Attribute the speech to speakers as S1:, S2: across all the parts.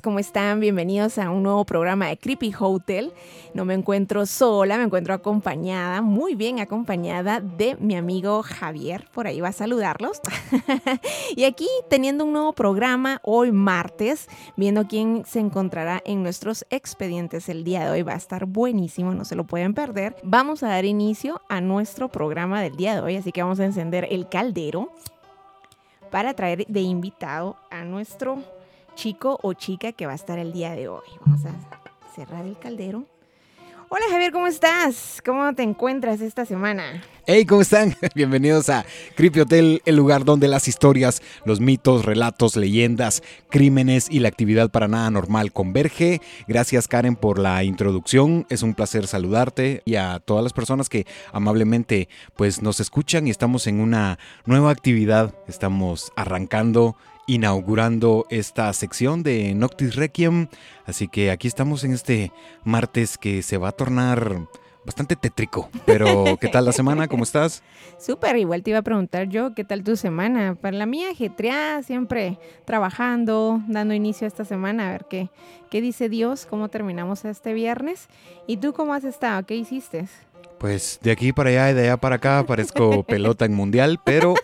S1: ¿cómo están? Bienvenidos a un nuevo programa de Creepy Hotel. No me encuentro sola, me encuentro acompañada, muy bien acompañada de mi amigo Javier. Por ahí va a saludarlos. y aquí teniendo un nuevo programa hoy martes, viendo quién se encontrará en nuestros expedientes el día de hoy. Va a estar buenísimo, no se lo pueden perder. Vamos a dar inicio a nuestro programa del día de hoy, así que vamos a encender el caldero para traer de invitado a nuestro chico o chica que va a estar el día de hoy. Vamos a cerrar el caldero. Hola Javier, ¿cómo estás? ¿Cómo te encuentras esta semana?
S2: Hey, ¿cómo están? Bienvenidos a Creepy Hotel, el lugar donde las historias, los mitos, relatos, leyendas, crímenes y la actividad para nada normal converge. Gracias Karen por la introducción. Es un placer saludarte y a todas las personas que amablemente pues nos escuchan y estamos en una nueva actividad. Estamos arrancando inaugurando esta sección de Noctis Requiem. Así que aquí estamos en este martes que se va a tornar bastante tétrico. Pero, ¿qué tal la semana? ¿Cómo estás?
S1: Súper, igual te iba a preguntar yo, ¿qué tal tu semana? Para la mía, ajetreada, siempre trabajando, dando inicio a esta semana, a ver qué, qué dice Dios, cómo terminamos este viernes. ¿Y tú cómo has estado? ¿Qué hiciste?
S2: Pues de aquí para allá y de allá para acá parezco pelota en mundial, pero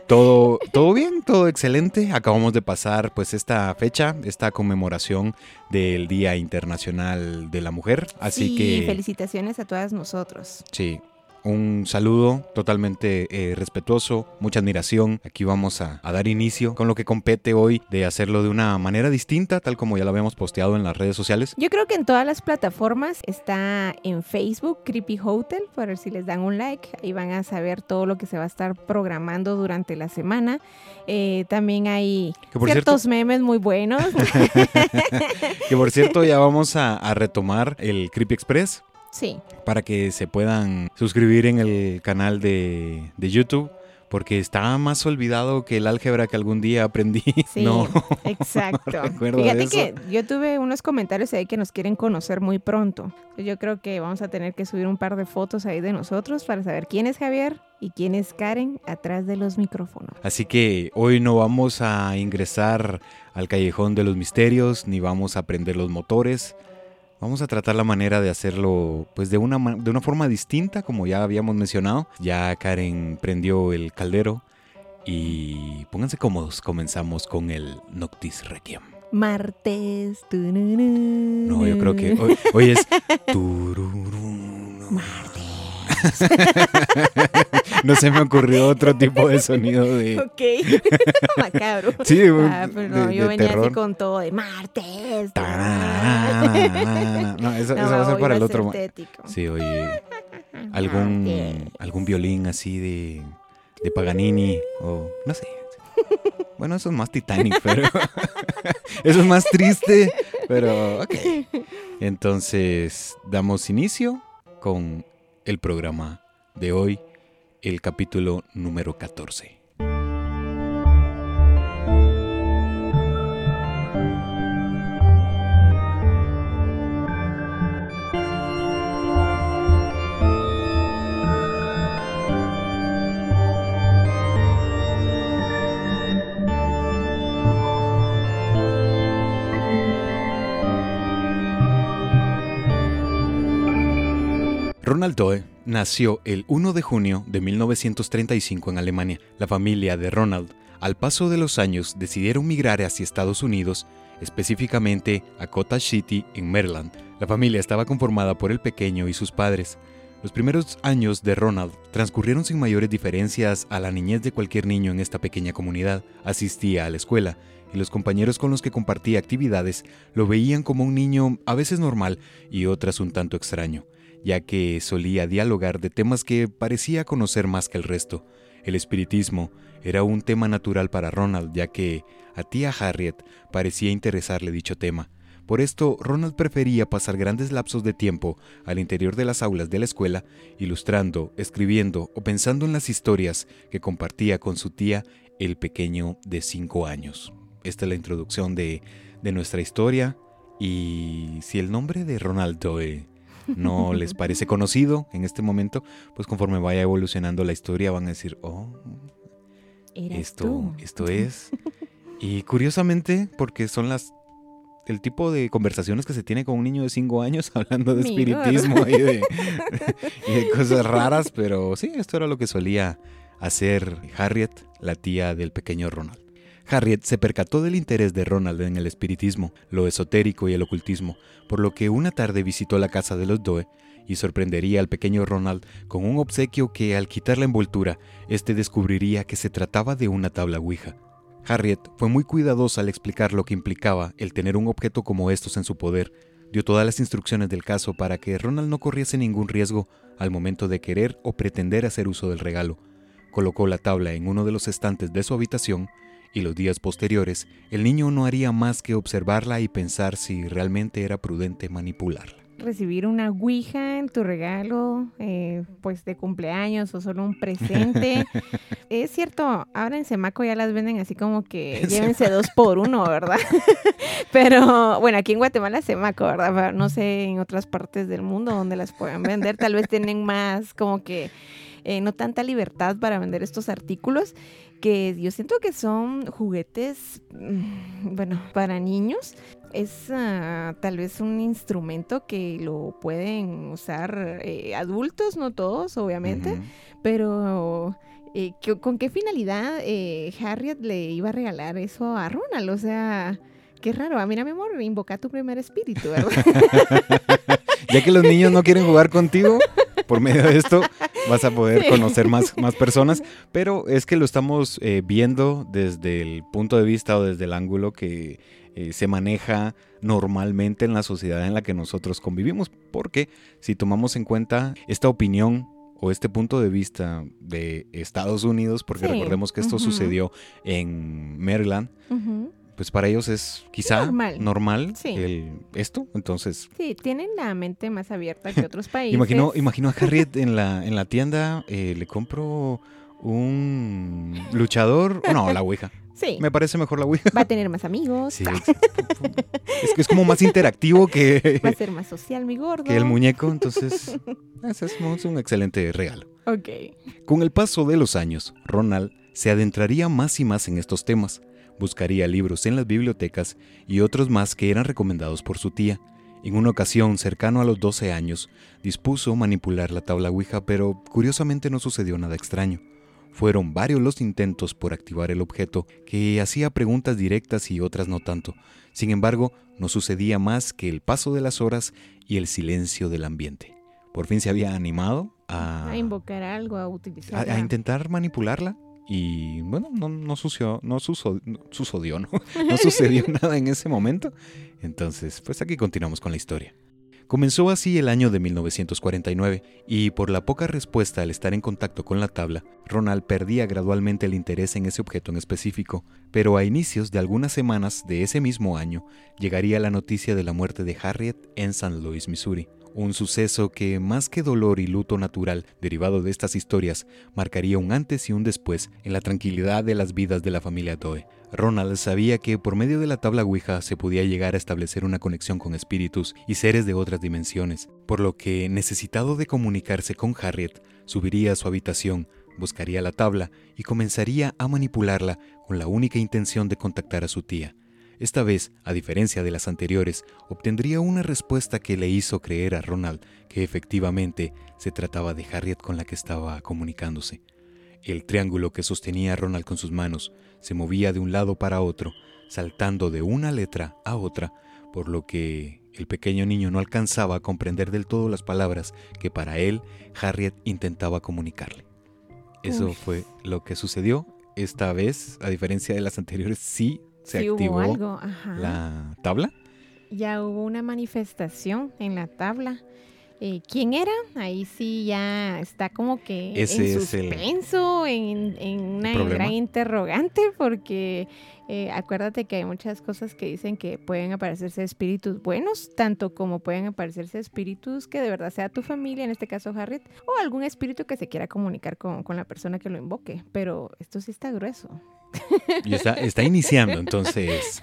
S2: todo, todo bien, todo excelente. Acabamos de pasar pues esta fecha, esta conmemoración del Día Internacional de la Mujer. Así
S1: sí,
S2: que.
S1: Felicitaciones a todas nosotros.
S2: Sí, un saludo totalmente eh, respetuoso, mucha admiración. Aquí vamos a, dar inicio con lo que compete hoy de hacerlo de una manera distinta, tal como ya lo habíamos posteado en las redes sociales.
S1: Yo creo que en todas las plataformas está en Facebook Creepy Hotel, por si les dan un like, ahí van a saber todo lo que se va a estar programando durante la semana. Eh, también hay ciertos memes muy buenos.
S2: que por cierto ya vamos a retomar el Creepy Express
S1: Sí.
S2: Para que se puedan suscribir en el canal de, YouTube porque está más olvidado que el álgebra que algún día aprendí.
S1: Sí, no, exacto. Fíjate que yo tuve unos comentarios ahí que nos quieren conocer muy pronto. Yo creo que vamos a tener que subir un par de fotos ahí de nosotros para saber quién es Javier y quién es Karen atrás de los micrófonos.
S2: Así que hoy no vamos a ingresar al callejón de los misterios ni vamos a aprender los motores. Vamos a tratar la manera de hacerlo pues de una, de una forma distinta, como ya habíamos mencionado. Ya Karen prendió el caldero y pónganse cómodos, comenzamos con el Noctis Requiem.
S1: Martes.
S2: No, yo creo que hoy, es...
S1: Martes.
S2: no se me ocurrió otro tipo de sonido de.
S1: Ok. Macabro.
S2: Sí,
S1: ah, pero no, yo venía así con todo de martes.
S2: no, eso, va a ser para el otro. Sí, oye. Algún, algún violín así de, de Paganini o no sé. Bueno, eso es más Titanic, pero eso es más triste, pero ok. Entonces, damos inicio con el programa de hoy, el capítulo número 14. Ronald Doe nació el 1 de junio de 1935 en Alemania. La familia de Ronald, al paso de los años, decidieron migrar hacia Estados Unidos, específicamente a Cottage City, en Maryland. La familia estaba conformada por el pequeño y sus padres. Los primeros años de Ronald transcurrieron sin mayores diferencias a la niñez de cualquier niño en esta pequeña comunidad. Asistía a la escuela y los compañeros con los que compartía actividades lo veían como un niño a veces normal y otras un tanto extraño ya que solía dialogar de temas que parecía conocer más que el resto. El espiritismo era un tema natural para Ronald, ya que a tía Harriet parecía interesarle dicho tema. Por esto, Ronald prefería pasar grandes lapsos de tiempo al interior de las aulas de la escuela, ilustrando, escribiendo o pensando en las historias que compartía con su tía, el pequeño de 5 años. Esta es la introducción de, de, nuestra historia. Y si el nombre de Ronald Doe no les parece conocido en este momento, pues conforme vaya evolucionando la historia van a decir, oh, esto, esto es. Y curiosamente, porque son las el tipo de conversaciones que se tiene con un niño de 5 años hablando de espiritismo y de, y de, cosas raras, pero sí, esto era lo que solía hacer Harriet, la tía del pequeño Ronald. Harriet se percató del interés de Ronald en el espiritismo, lo esotérico y el ocultismo, por lo que una tarde visitó la casa de los Doe y sorprendería al pequeño Ronald con un obsequio que al quitar la envoltura, éste descubriría que se trataba de una tabla Ouija. Harriet fue muy cuidadosa al explicar lo que implicaba el tener un objeto como estos en su poder. Dio todas las instrucciones del caso para que Ronald no corriese ningún riesgo al momento de querer o pretender hacer uso del regalo. Colocó la tabla en uno de los estantes de su habitación y los días posteriores el niño no haría más que observarla y pensar si realmente era prudente manipularla
S1: recibir una Ouija en tu regalo, eh, pues de cumpleaños o solo un presente. es cierto, ahora en Semaco ya las venden así como que llévense dos por uno, ¿verdad? Pero bueno, aquí en Guatemala Semaco, ¿verdad? no sé en otras partes del mundo donde las puedan vender, tal vez tienen más como que eh, no tanta libertad para vender estos artículos que yo siento que son juguetes, mm, bueno, para niños. Es uh, tal vez un instrumento que lo pueden usar eh, adultos, no todos, obviamente, pero eh, ¿con qué finalidad eh, Harriet le iba a regalar eso a Ronald? O sea, qué raro. Ah, mira, mi amor, invoca tu primer espíritu, ¿verdad?
S2: ya que los niños no quieren jugar contigo, por medio de esto vas a poder conocer más, más personas, pero es que lo estamos eh, viendo desde el punto de vista o desde el ángulo que eh, se maneja normalmente en la sociedad en la que nosotros convivimos, porque si tomamos en cuenta esta opinión o este punto de vista de Estados Unidos, porque recordemos que esto sucedió en Maryland, pues para ellos es quizá normal, esto, entonces...
S1: Sí, tienen la mente más abierta que otros países.
S2: imagino, imagino a Harriet en la, en la tienda, eh, le compro un luchador, no, la Ouija. Sí. Me parece mejor la Ouija.
S1: Va a tener más amigos. Sí,
S2: es que es como más interactivo que...
S1: Va a ser más social, mi gordo.
S2: Que el muñeco, entonces... ese es un excelente regalo.
S1: Ok.
S2: Con el paso de los años, Ronald se adentraría más y más en estos temas buscaría libros en las bibliotecas y otros más que eran recomendados por su tía. En una ocasión, cercano a los 12 años, dispuso manipular la tabla Ouija, pero curiosamente no sucedió nada extraño. Fueron varios los intentos por activar el objeto, que hacía preguntas directas y otras no tanto. Sin embargo, no sucedía más que el paso de las horas y el silencio del ambiente. Por fin se había animado a...
S1: A invocar algo, a utilizar...
S2: A, a intentar manipularla, y bueno, no, no, sucedió, no, sucedió, ¿no? no sucedió nada en ese momento. Entonces, pues aquí continuamos con la historia. Comenzó así el año de 1949 y por la poca respuesta al estar en contacto con la tabla, Ronald perdía gradualmente el interés en ese objeto en específico, pero a inicios de algunas semanas de ese mismo año llegaría la noticia de la muerte de Harriet en San Luis, Missouri un suceso que, más que dolor y luto natural derivado de estas historias, marcaría un antes y un después en la tranquilidad de las vidas de la familia Doe. Ronald sabía que por medio de la tabla Ouija se podía llegar a establecer una conexión con espíritus y seres de otras dimensiones, por lo que, necesitado de comunicarse con Harriet, subiría a su habitación, buscaría la tabla y comenzaría a manipularla con la única intención de contactar a su tía. Esta vez, a diferencia de las anteriores, obtendría una respuesta que le hizo creer a Ronald que efectivamente se trataba de Harriet con la que estaba comunicándose. El triángulo que sostenía a Ronald con sus manos se movía de un lado para otro, saltando de una letra a otra, por lo que el pequeño niño no alcanzaba a comprender del todo las palabras que para él Harriet intentaba comunicarle. Eso fue lo que sucedió. Esta vez, a diferencia de las anteriores, sí se activó la tabla.
S1: Ya hubo una manifestación en la tabla. eh, quién era, ahí sí ya está como que
S2: Ese
S1: en
S2: el-
S1: suspenso, en, en una gran interrogante, porque eh, acuérdate que hay muchas cosas que dicen que pueden aparecerse espíritus buenos, tanto como pueden aparecerse espíritus que de verdad sea tu familia, en este caso Harriet, o algún espíritu que se quiera comunicar con, con la persona que lo invoque, pero esto sí está grueso.
S2: Está, está iniciando, entonces.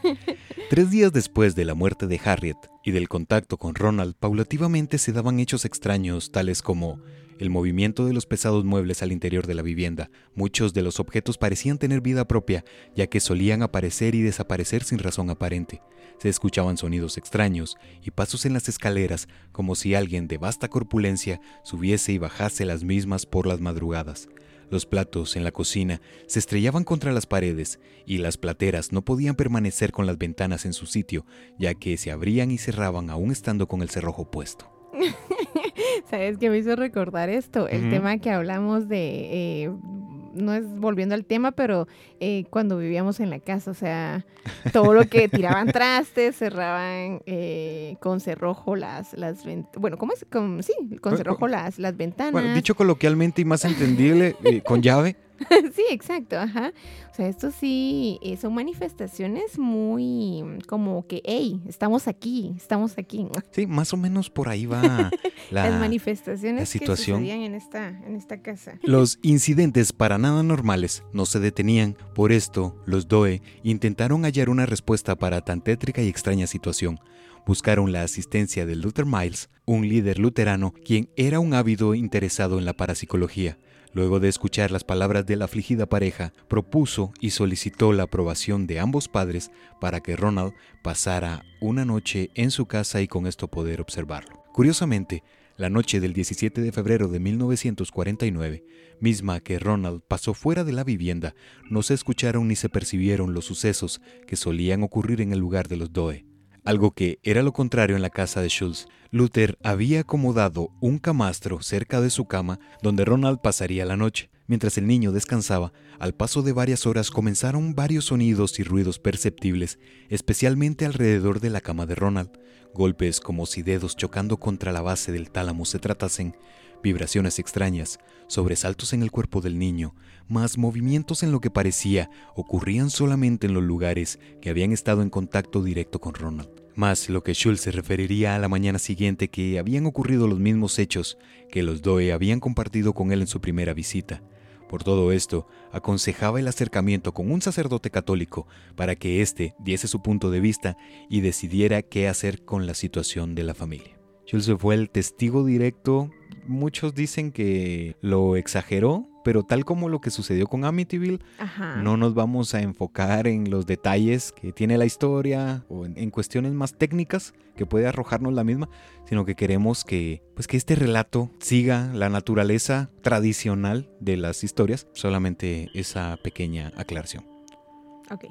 S2: Tres días después de la muerte de Harriet y del contacto con Ronald, paulativamente se daban hechos extraños, tales como el movimiento de los pesados muebles al interior de la vivienda. Muchos de los objetos parecían tener vida propia, ya que solían aparecer y desaparecer sin razón aparente. Se escuchaban sonidos extraños y pasos en las escaleras, como si alguien de vasta corpulencia subiese y bajase las mismas por las madrugadas. Los platos en la cocina se estrellaban contra las paredes y las plateras no podían permanecer con las ventanas en su sitio, ya que se abrían y cerraban aún estando con el cerrojo puesto.
S1: ¿Sabes qué me hizo recordar esto? El tema que hablamos de, eh, no es volviendo al tema, pero eh, cuando vivíamos en la casa, o sea, todo lo que tiraban trastes, cerraban eh, con cerrojo las, las ventanas, bueno, ¿cómo es? Con, sí, con
S2: Cu-
S1: cerrojo las, las ventanas.
S2: Bueno, dicho coloquialmente y más entendible, eh, con llave.
S1: sí, exacto, ajá. O sea, esto sí eh, son manifestaciones muy mm, como que, hey, estamos aquí, estamos aquí.
S2: Sí, más o menos por ahí va
S1: Las
S2: la...
S1: manifestaciones
S2: la situación.
S1: que sucedían en esta, en esta casa.
S2: Los incidentes para nada normales no se detenían, por esto los Doe intentaron hallar una respuesta para tan tétrica y extraña situación. Buscaron la asistencia de Luther Miles, un líder luterano quien era un ávido interesado en la parapsicología. Luego de escuchar las palabras de la afligida pareja, propuso y solicitó la aprobación de ambos padres para que Ronald pasara una noche en su casa y con esto poder observarlo. Curiosamente, la noche del 17 de febrero de 1949, misma que Ronald pasó fuera de la vivienda, no se escucharon ni se percibieron los sucesos que solían ocurrir en el lugar de los Doe. Algo que era lo contrario en la casa de Schultz. Luther había acomodado un camastro cerca de su cama donde Ronald pasaría la noche. Mientras el niño descansaba, al paso de varias horas comenzaron varios sonidos y ruidos perceptibles, especialmente alrededor de la cama de Ronald. Golpes como si dedos chocando contra la base del tálamo se tratasen, vibraciones extrañas, sobresaltos en el cuerpo del niño, más movimientos en lo que parecía ocurrían solamente en los lugares que habían estado en contacto directo con Ronald. Más lo que Schultz se referiría a la mañana siguiente que habían ocurrido los mismos hechos que los Doe habían compartido con él en su primera visita. Por todo esto, aconsejaba el acercamiento con un sacerdote católico para que éste diese su punto de vista y decidiera qué hacer con la situación de la familia. Schultz fue el testigo directo. Muchos dicen que lo exageró, pero tal como lo que sucedió con Amityville,
S1: Ajá.
S2: no nos vamos a enfocar en los detalles que tiene la historia o en, en cuestiones más técnicas que puede arrojarnos la misma, sino que queremos que, pues que este relato siga la naturaleza tradicional de las historias. Solamente esa pequeña aclaración.
S1: Ok.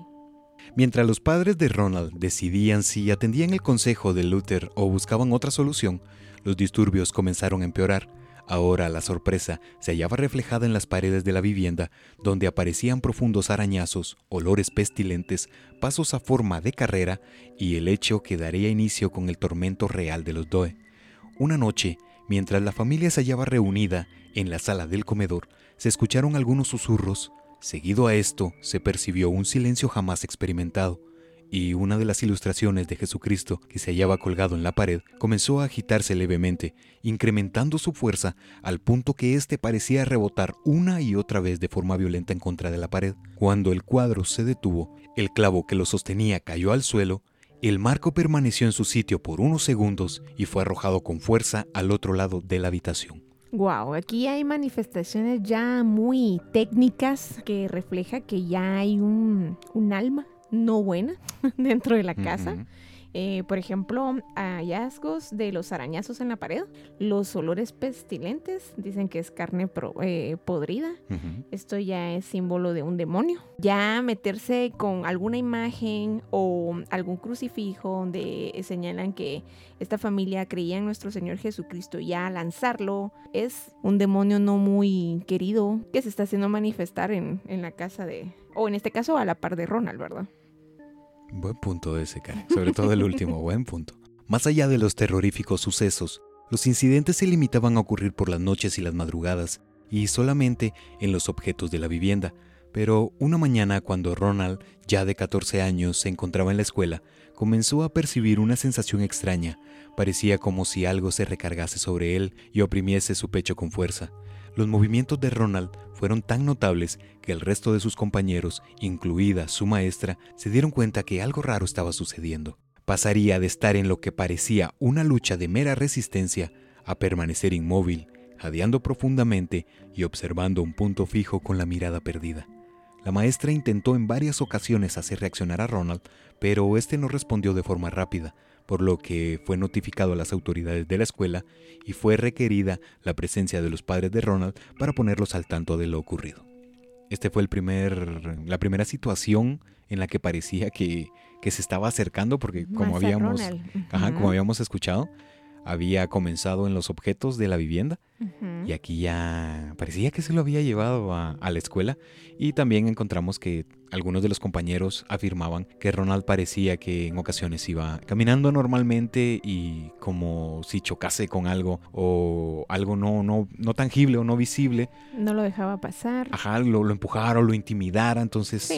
S2: Mientras los padres de Ronald decidían si atendían el consejo de Luther o buscaban otra solución, los disturbios comenzaron a empeorar. Ahora la sorpresa se hallaba reflejada en las paredes de la vivienda, donde aparecían profundos arañazos, olores pestilentes, pasos a forma de carrera y el hecho que daría inicio con el tormento real de los Doe. Una noche, mientras la familia se hallaba reunida en la sala del comedor, se escucharon algunos susurros. Seguido a esto, se percibió un silencio jamás experimentado, y una de las ilustraciones de Jesucristo que se hallaba colgado en la pared comenzó a agitarse levemente, incrementando su fuerza al punto que éste parecía rebotar una y otra vez de forma violenta en contra de la pared. Cuando el cuadro se detuvo, el clavo que lo sostenía cayó al suelo, el marco permaneció en su sitio por unos segundos y fue arrojado con fuerza al otro lado de la habitación.
S1: Wow, aquí hay manifestaciones ya muy técnicas que refleja que ya hay un, un alma no buena dentro de la casa. Eh, por ejemplo, hallazgos de los arañazos en la pared, los olores pestilentes, dicen que es carne pro- eh, podrida. Esto ya es símbolo de un demonio. Ya meterse con alguna imagen o algún crucifijo donde señalan que esta familia creía en nuestro Señor Jesucristo, ya lanzarlo es un demonio no muy querido que se está haciendo manifestar en, en la casa de, o en este caso a la par de Ronald, ¿verdad?
S2: Buen punto ese, Karen. Sobre todo el último, buen punto. Más allá de los terroríficos sucesos, Los incidentes se limitaban a ocurrir por las noches y las madrugadas, y solamente en los objetos de la vivienda. Pero una mañana cuando Ronald, ya de 14 años, se encontraba en la escuela, comenzó a percibir una sensación extraña. Parecía como si algo se recargase sobre él y oprimiese su pecho con fuerza. Los movimientos de Ronald fueron tan notables que el resto de sus compañeros, incluida su maestra, se dieron cuenta que algo raro estaba sucediendo. Pasaría de estar en lo que parecía una lucha de mera resistencia a permanecer inmóvil, jadeando profundamente y observando un punto fijo con la mirada perdida. La maestra intentó en varias ocasiones hacer reaccionar a Ronald, pero este no respondió de forma rápida, por lo que fue notificado a las autoridades de la escuela y fue requerida la presencia de los padres de Ronald para ponerlos al tanto de lo ocurrido. Este fue el primer, la primera situación en la que parecía que, se estaba acercando, porque como habíamos, como habíamos escuchado, había comenzado en los objetos de la vivienda y aquí ya parecía que se lo había llevado a, la escuela y también encontramos que algunos de los compañeros afirmaban que Ronald parecía que en ocasiones iba caminando normalmente y como si chocase con algo o algo no, no, no tangible o no visible.
S1: No lo dejaba pasar.
S2: Ajá, lo, lo empujara o lo intimidara, entonces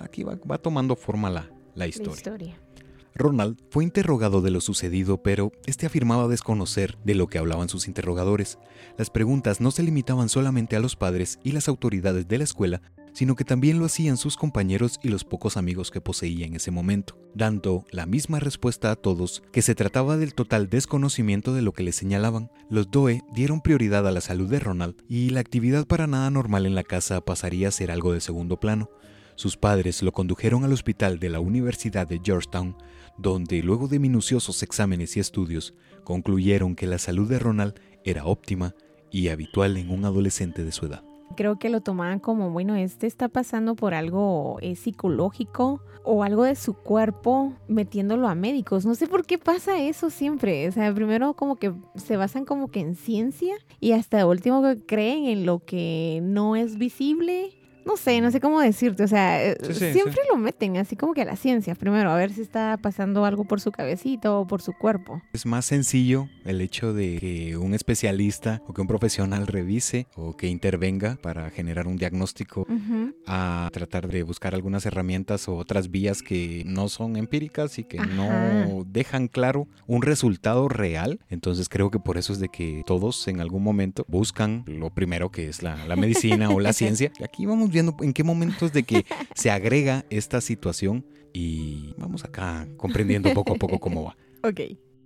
S2: aquí va, tomando forma la, La historia. Ronald fue interrogado de lo sucedido, pero este afirmaba desconocer de lo que hablaban sus interrogadores. Las preguntas no se limitaban solamente a los padres y las autoridades de la escuela, sino que también lo hacían sus compañeros y los pocos amigos que poseía en ese momento, dando la misma respuesta a todos que se trataba del total desconocimiento de lo que le señalaban. Los Doe dieron prioridad a la salud de Ronald y la actividad para nada normal en la casa pasaría a ser algo de segundo plano. Sus padres lo condujeron al hospital de la Universidad de Georgetown, donde luego de minuciosos exámenes y estudios concluyeron que la salud de Ronald era óptima y habitual en un adolescente de su edad.
S1: Creo que lo tomaban como, bueno, este está pasando por algo eh, psicológico o algo de su cuerpo metiéndolo a médicos. No sé por qué pasa eso siempre. O sea, primero como que se basan como que en ciencia y hasta último creen en lo que no es visible no sé, no sé cómo decirte, o sea, eh, siempre lo meten así como que a la ciencia, primero, a ver si está pasando algo por su cabecita o por su cuerpo.
S2: Es más sencillo el hecho de que un especialista o que un profesional revise o que intervenga para generar un diagnóstico a tratar de buscar algunas herramientas o otras vías que no son empíricas y que no dejan claro un resultado real. Entonces creo que por eso es de que todos en algún momento buscan lo primero que es la, la medicina o la ciencia. Y aquí vamos viendo en qué momentos de que se agrega esta situación y vamos acá comprendiendo poco a poco cómo va.
S1: Ok.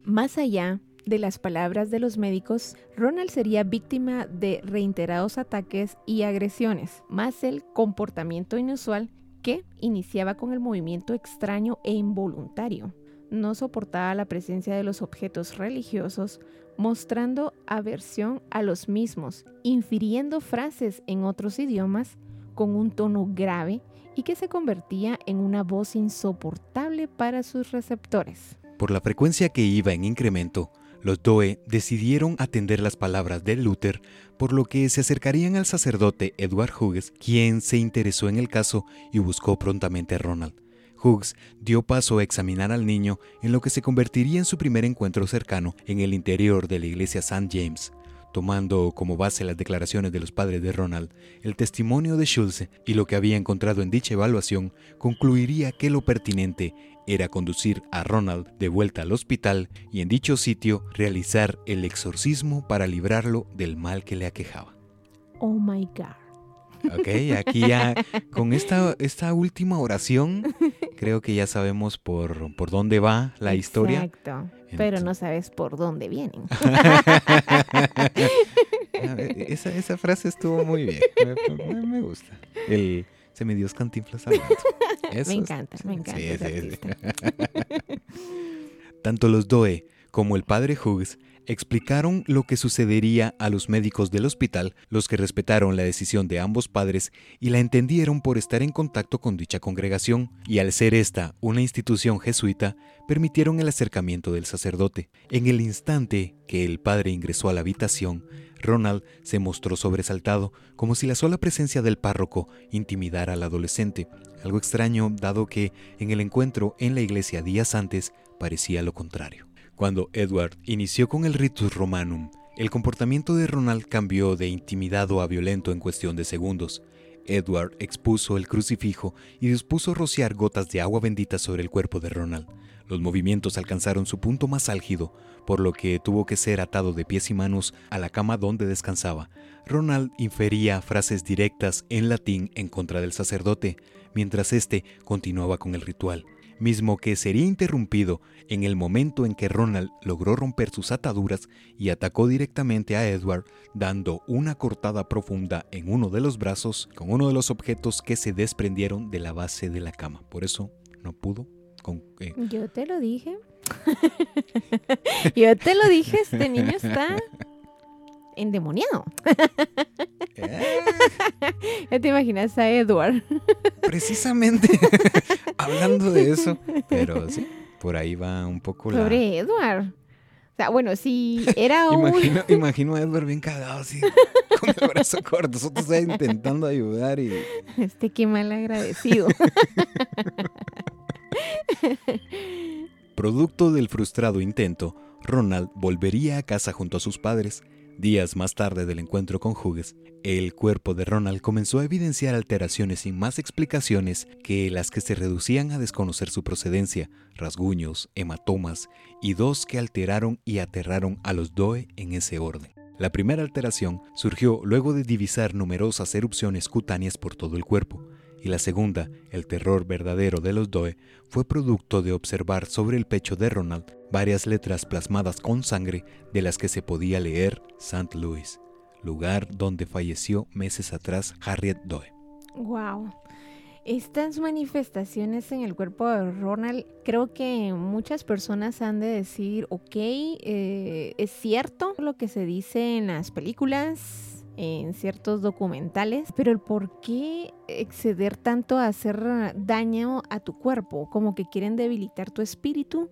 S1: Más allá de las palabras de los médicos, Ronald sería víctima de reiterados ataques y agresiones, más el comportamiento inusual que iniciaba con el movimiento extraño e involuntario. No soportaba la presencia de los objetos religiosos, mostrando aversión a los mismos, infiriendo frases en otros idiomas con un tono grave y que se convertía en una voz insoportable para sus receptores.
S2: Por la frecuencia que iba en incremento, los Doe decidieron atender las palabras de Luther, por lo que se acercarían al sacerdote Edward Hughes, quien se interesó en el caso y buscó prontamente a Ronald. Hughes dio paso a examinar al niño en lo que se convertiría en su primer encuentro cercano en el interior de la iglesia St. James. Tomando como base las declaraciones de los padres de Ronald, el testimonio de Schulze y lo que había encontrado en dicha evaluación, concluiría que lo pertinente era conducir a Ronald de vuelta al hospital y en dicho sitio realizar el exorcismo para librarlo del mal que le aquejaba.
S1: Oh my God.
S2: Ok, aquí ya con esta, esta última oración creo que ya sabemos por, por dónde va la historia.
S1: Exacto, pero no sabes por dónde vienen.
S2: esa, esa, frase estuvo muy bien, me, gusta. El semidios cantinflas
S1: Me encanta, me encanta.
S2: Tanto los Doe como el padre Hughes explicaron lo que sucedería a los médicos del hospital, los que respetaron la decisión de ambos padres y la entendieron por estar en contacto con dicha congregación, y al ser esta una institución jesuita, permitieron el acercamiento del sacerdote. En el instante que el padre ingresó a la habitación, Ronald se mostró sobresaltado, como si la sola presencia del párroco intimidara al adolescente, algo extraño dado que en el encuentro en la iglesia días antes parecía lo contrario. Cuando Edward inició con el ritus romanum, el comportamiento de Ronald cambió de intimidado a violento en cuestión de segundos. Edward expuso el crucifijo y dispuso rociar gotas de agua bendita sobre el cuerpo de Ronald. Los movimientos alcanzaron su punto más álgido, por lo que tuvo que ser atado de pies y manos a la cama donde descansaba. Ronald infería frases directas en latín en contra del sacerdote, mientras éste continuaba con el ritual mismo que sería interrumpido en el momento en que Ronald logró romper sus ataduras y atacó directamente a Edward, dando una cortada profunda en uno de los brazos con uno de los objetos que se desprendieron de la base de la cama. Por eso no pudo. Con,
S1: eh, Yo te lo dije. Yo te lo dije, este niño está endemoniado. Eh. Ya te imaginas a Edward.
S2: Precisamente, hablando de eso. Pero sí, por ahí va un poco
S1: la... Sobre Edward. O sea, bueno, si era
S2: un... Imagino, a Edward bien cagado así, con el brazo corto. Nosotros intentando ayudar y...
S1: Este, qué mal agradecido.
S2: Producto del frustrado intento, Ronald volvería a casa junto a sus padres Días más tarde del encuentro con Hughes, el cuerpo de Ronald comenzó a evidenciar alteraciones sin más explicaciones que las que se reducían a desconocer su procedencia, rasguños, hematomas y dos que alteraron y aterraron a los Doe en ese orden. La primera alteración surgió luego de divisar numerosas erupciones cutáneas por todo el cuerpo, y la segunda, el terror verdadero de los Doe, fue producto de observar sobre el pecho de Ronald varias letras plasmadas con sangre de las que se podía leer St. Louis, lugar donde falleció meses atrás Harriet Doe.
S1: Wow. Estas manifestaciones en el cuerpo de Ronald, creo que muchas personas han de decir, ok, eh, es cierto lo que se dice en las películas, en ciertos documentales, pero el por qué exceder tanto a hacer daño a tu cuerpo, como que quieren debilitar tu espíritu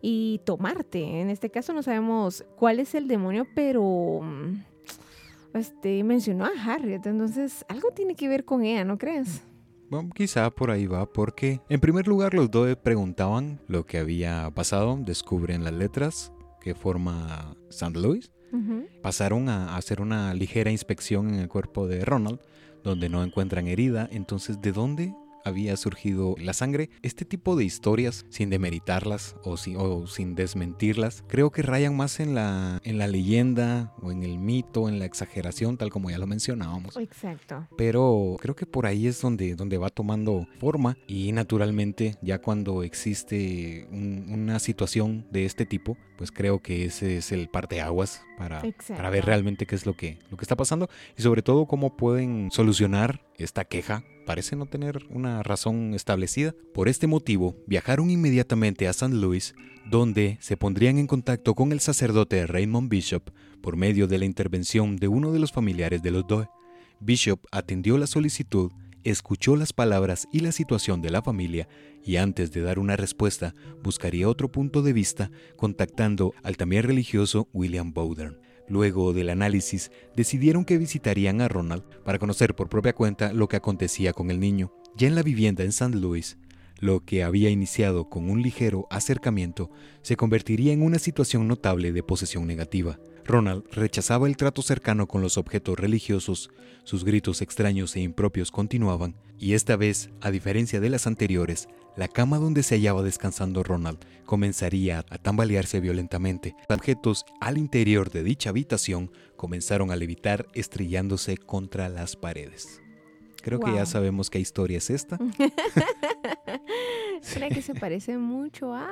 S1: y tomarte. En este caso no sabemos cuál es el demonio, pero mm, este mencionó a Harriet, entonces algo tiene que ver con ella, ¿no crees?
S2: Bueno, quizá por ahí va, porque en primer lugar los dos preguntaban lo que había pasado, descubren las letras que forma St. Louis Pasaron a hacer una ligera inspección en el cuerpo de Ronald, donde no encuentran herida. Entonces, ¿de dónde había surgido la sangre. Este tipo de historias, sin demeritarlas o, o, sin desmentirlas, creo que rayan más en la, en la leyenda o en el mito, en la exageración, tal como ya lo mencionábamos.
S1: Exacto.
S2: Pero creo que por ahí es donde, donde va tomando forma y naturalmente ya cuando existe una situación de este tipo, pues creo que ese es el parteaguas para, para ver realmente qué es lo que, lo que está pasando y sobre todo cómo pueden solucionar esta queja parece no tener una razón establecida. Por este motivo, viajaron inmediatamente a St. Louis, donde se pondrían en contacto con el sacerdote Raymond Bishop por medio de la intervención de uno de los familiares de los Doe. Bishop atendió la solicitud, escuchó las palabras y la situación de la familia y antes de dar una respuesta buscaría otro punto de vista contactando al también religioso William Bowdern. Luego del análisis, decidieron que visitarían a Ronald para conocer por propia cuenta lo que acontecía con el niño. Ya en la vivienda en St. Louis, lo que había iniciado con un ligero acercamiento se convertiría en una situación notable de posesión negativa. Ronald rechazaba el trato cercano con los objetos religiosos, sus gritos extraños e impropios continuaban, y esta vez, a diferencia de las anteriores, la cama donde se hallaba descansando Ronald comenzaría a tambalearse violentamente. Objetos al interior de dicha habitación comenzaron a levitar estrellándose contra las paredes. Creo que ya sabemos qué historia es esta.
S1: ¿Cree que se parece mucho a?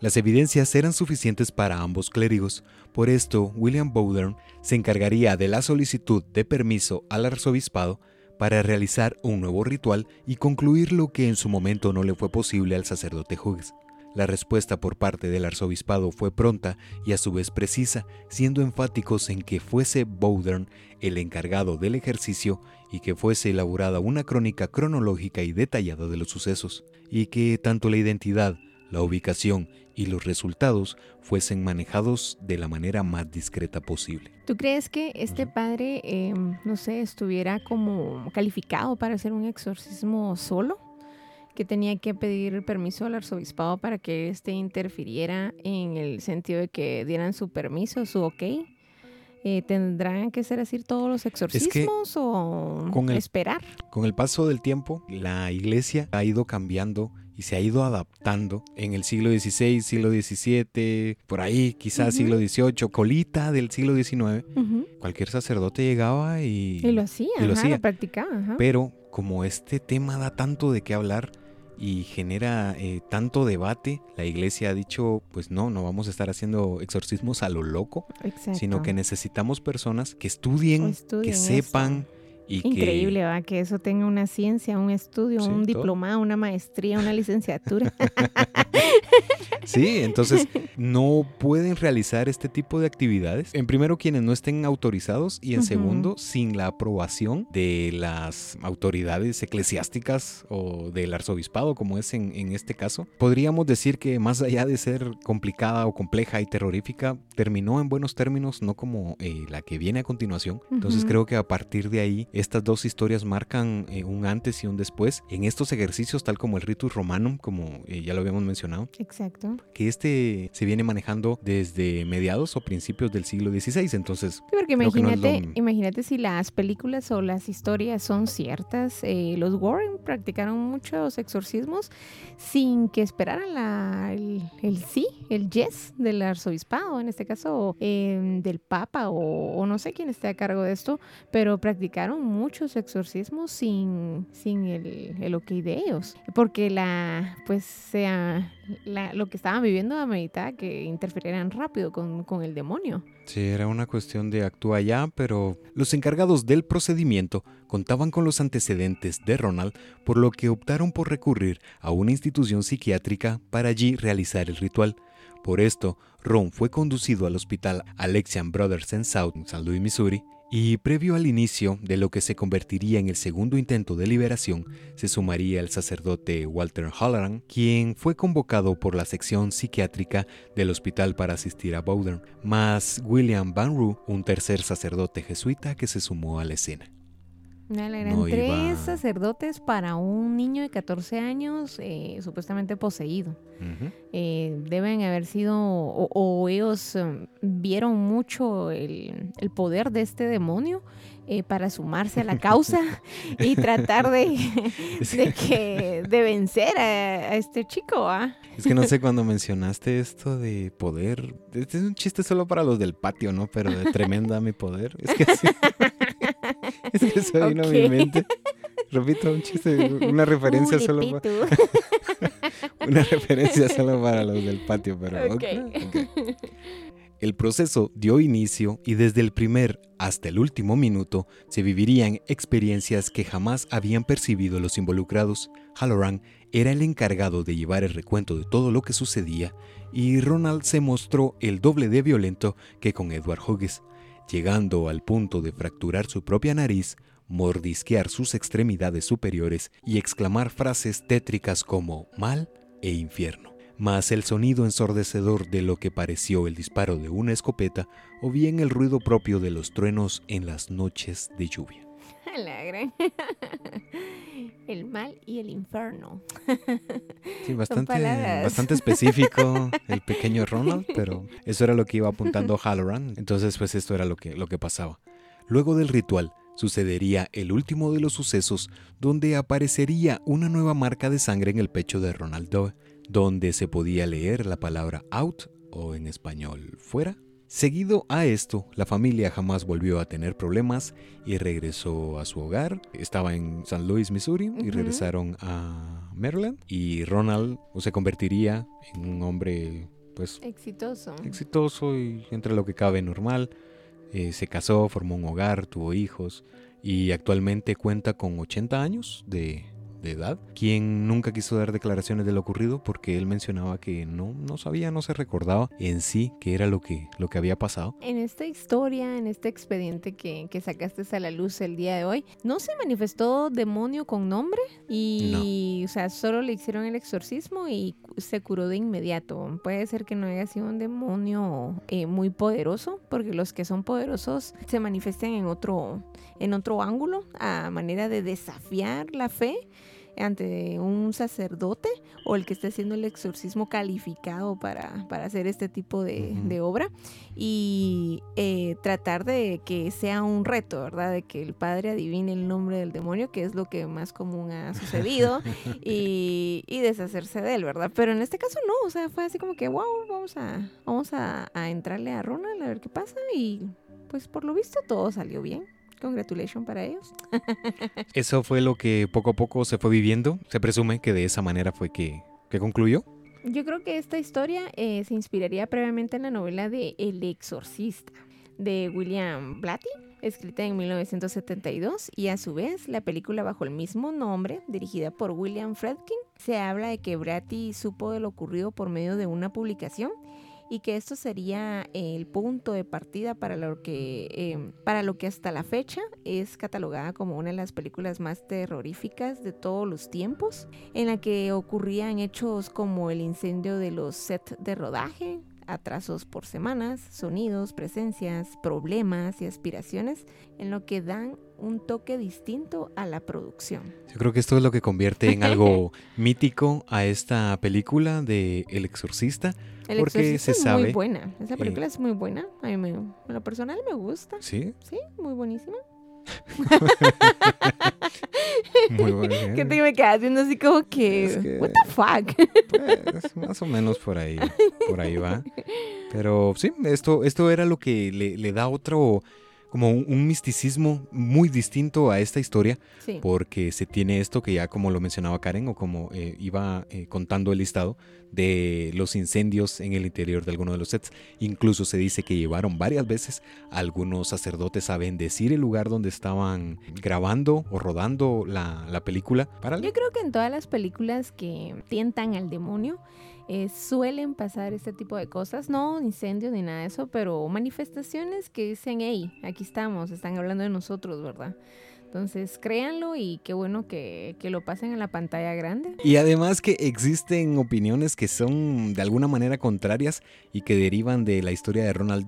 S2: Las evidencias eran suficientes para ambos clérigos. Por esto, William Bowdern se encargaría de la solicitud de permiso al arzobispado para realizar un nuevo ritual y concluir lo que en su momento no le fue posible al sacerdote Hughes. La respuesta por parte del arzobispado fue pronta y a su vez precisa, siendo enfáticos en que fuese Bowdern el encargado del ejercicio y que fuese elaborada una crónica cronológica y detallada de los sucesos, y que tanto la identidad, la ubicación y los resultados fuesen manejados de la manera más discreta posible.
S1: ¿Tú crees que este padre, em, no sé, estuviera como calificado para hacer un exorcismo solo? Que tenía que pedir permiso al arzobispado para que éste interfiriera en el sentido de que dieran su permiso, su ok. Eh, ¿Tendrán que ser así todos los exorcismos o
S2: con el-
S1: esperar?
S2: Con el paso del tiempo, la iglesia ha ido cambiando y se ha ido adaptando en el siglo XVI, siglo XVII, por ahí quizás
S1: Ujú.
S2: siglo XVIII, colita del siglo XIX.
S1: Ujú.
S2: Cualquier sacerdote llegaba y...
S1: Y lo hacía,
S2: y lo
S1: ajá,
S2: hacía.
S1: lo practicaba. ajá.
S2: Pero como este tema da tanto de qué hablar y genera eh, tanto debate, la iglesia ha dicho, pues no, no vamos a estar haciendo exorcismos a lo loco,
S1: Exacto.
S2: sino que necesitamos personas que estudien, que
S1: eso.
S2: Y
S1: Increíble, ¿va? Que eso tenga una ciencia, un estudio,
S2: Sí,
S1: un
S2: todo.
S1: diplomado, una maestría, una licenciatura.
S2: que... Sí, entonces no pueden realizar este tipo de actividades. En primero, quienes no estén autorizados y en
S1: Ujú.
S2: segundo, sin la aprobación de las autoridades eclesiásticas o del arzobispado, como es en, en este caso. Podríamos decir que más allá de ser complicada o compleja y terrorífica, terminó en buenos términos, no como eh, la que viene a continuación. Entonces
S1: Ujú.
S2: creo que a partir de ahí, estas dos historias marcan eh, un antes y un después en estos ejercicios, tal como el ritus romanum, como eh, ya lo habíamos mencionado
S1: Exacto.
S2: que este se viene manejando desde mediados o principios del siglo XVI. Entonces,
S1: Sí, porque
S2: no
S1: imagínate, imagínate si las películas o las historias son ciertas. eh, los Warren practicaron muchos exorcismos sin que esperaran la, el, el sí, el yes del arzobispado, en este caso eh, del papa o, o no sé quién esté a cargo de esto, pero practicaron muchos exorcismos sin, sin el, el ok de ellos, porque la, pues, sea, la- lo que estaban viviendo ameritaba que interfirieran rápido con, con el demonio.
S2: sí, era una cuestión de actúa ya, pero los encargados del procedimiento contaban con los antecedentes de Ronald, por lo que optaron por recurrir a una institución psiquiátrica para allí realizar el ritual. Por esto, Ron fue conducido al hospital Alexian Brothers en South, San Luis, Missouri, y previo al inicio de lo que se convertiría en el segundo intento de liberación, se sumaría el sacerdote Walter Halloran, quien fue convocado por la sección psiquiátrica del hospital para asistir a Bowden, más William Van Roo, un tercer sacerdote jesuita que se sumó a la escena.
S1: Mira, eran
S2: No
S1: tres sacerdotes para un niño de 14 años eh, supuestamente poseído. Eh, deben haber sido, o, o ellos um, vieron mucho el, el poder de este demonio eh, para sumarse a la causa y tratar de, de, que, de vencer a, a este chico. ¿ah?
S2: Es que no sé cuando mencionaste esto de poder. Este es un chiste solo para los del patio, ¿no? Pero de tremenda mi poder. Es que sí. Es que eso vino a mi mente. Repito, un chiste, una referencia solo para, una referencia solo para los del patio, pero. El proceso dio inicio y desde el primer hasta el último minuto se vivirían experiencias que jamás habían percibido los involucrados. Halloran era el encargado de llevar el recuento de todo lo que sucedía y Ronald se mostró el doble de violento que con Edward Hughes, llegando al punto de fracturar su propia nariz, mordisquear sus extremidades superiores y exclamar frases tétricas como mal e infierno más el sonido ensordecedor de lo que pareció el disparo de una escopeta o bien el ruido propio de los truenos en las noches de lluvia.
S1: El mal y el infierno.
S2: Sí, bastante, bastante específico el pequeño Ronald, pero eso era lo que iba apuntando Halloran. Entonces, pues esto era lo que, lo que pasaba. Luego del ritual, sucedería el último de los sucesos donde aparecería una nueva marca de sangre en el pecho de Ronald Doe, donde se podía leer la palabra out o en español fuera. Seguido a esto, la familia jamás volvió a tener problemas y regresó a su hogar. Estaba en San Luis, Missouri, y regresaron a Maryland. Y Ronald se convertiría en un hombre, pues,
S1: Exitoso.
S2: exitoso y entre lo que cabe normal. Eh, se casó, formó un hogar, tuvo hijos y actualmente cuenta con 80 años de, de edad, quien nunca quiso dar declaraciones de lo ocurrido porque él mencionaba que no, no sabía, no se recordaba en sí qué era lo que, lo que había pasado.
S1: En esta historia, en este expediente que, que sacaste a la luz el día de hoy, ¿no se manifestó demonio con nombre? Y, o sea, solo le hicieron el exorcismo y se curó de inmediato. Puede ser que no haya sido un demonio eh, muy poderoso, porque los que son poderosos se manifiestan en otro, en otro ángulo, a manera de desafiar la fe. Ante un sacerdote o el que esté haciendo el exorcismo calificado para, para hacer este tipo de, obra y eh, tratar de que sea un reto, ¿verdad? De que el padre adivine el nombre del demonio, que es lo que más común ha sucedido, y, y deshacerse de él, ¿verdad? Pero en este caso no, o sea, fue así como que, wow, vamos a, vamos a, a entrarle a Ronald a ver qué pasa y pues por lo visto todo salió bien. Congratulations para ellos.
S2: Eso fue lo que poco a poco se fue viviendo. Se presume que de esa manera fue que, que concluyó.
S1: Yo creo que esta historia eh, se inspiraría previamente en la novela de El Exorcista de William Blatty, escrita en 1972, y a su vez la película bajo el mismo nombre, dirigida por William Friedkin. Se habla de que Blatty supo de lo ocurrido por medio de una publicación y que esto sería el punto de partida para lo que eh, para lo que hasta la fecha es catalogada como una de las películas más terroríficas de todos los tiempos en la que ocurrían hechos como el incendio de los sets de rodaje, atrasos por semanas, sonidos, presencias, problemas y aspiraciones, en lo que dan un toque distinto a la producción.
S2: Yo creo que esto es lo que convierte en algo mítico a esta película de El Exorcista.
S1: El
S2: Porque se
S1: es
S2: sabe
S1: muy buena, esa película es muy buena, a mí me, en lo personal me gusta,
S2: Sí,
S1: sí, muy buenísima.
S2: muy bueno.
S1: Que te me quedas viendo así como que,
S2: Es que-
S1: what the fuck.
S2: Pues, más o menos por ahí, por ahí va. Pero sí, esto, esto era lo que le, le da otro, como un, un misticismo muy distinto a esta historia,
S1: Sí.
S2: porque se tiene esto que ya como lo mencionaba Karen o como eh, iba eh, contando el listado de los incendios en el interior de alguno de los sets. Incluso se dice que llevaron varias veces a algunos sacerdotes a bendecir el lugar donde estaban grabando o rodando la, la película. Para
S1: Yo creo que en todas las películas que tientan al demonio eh, suelen pasar este tipo de cosas, no incendios ni nada de eso, pero manifestaciones que dicen, hey, aquí estamos, están hablando de nosotros, ¿verdad? Entonces créanlo y qué bueno que, que lo pasen en la pantalla grande.
S2: Y además que existen opiniones que son de alguna manera contrarias y que derivan de la historia de Ronald.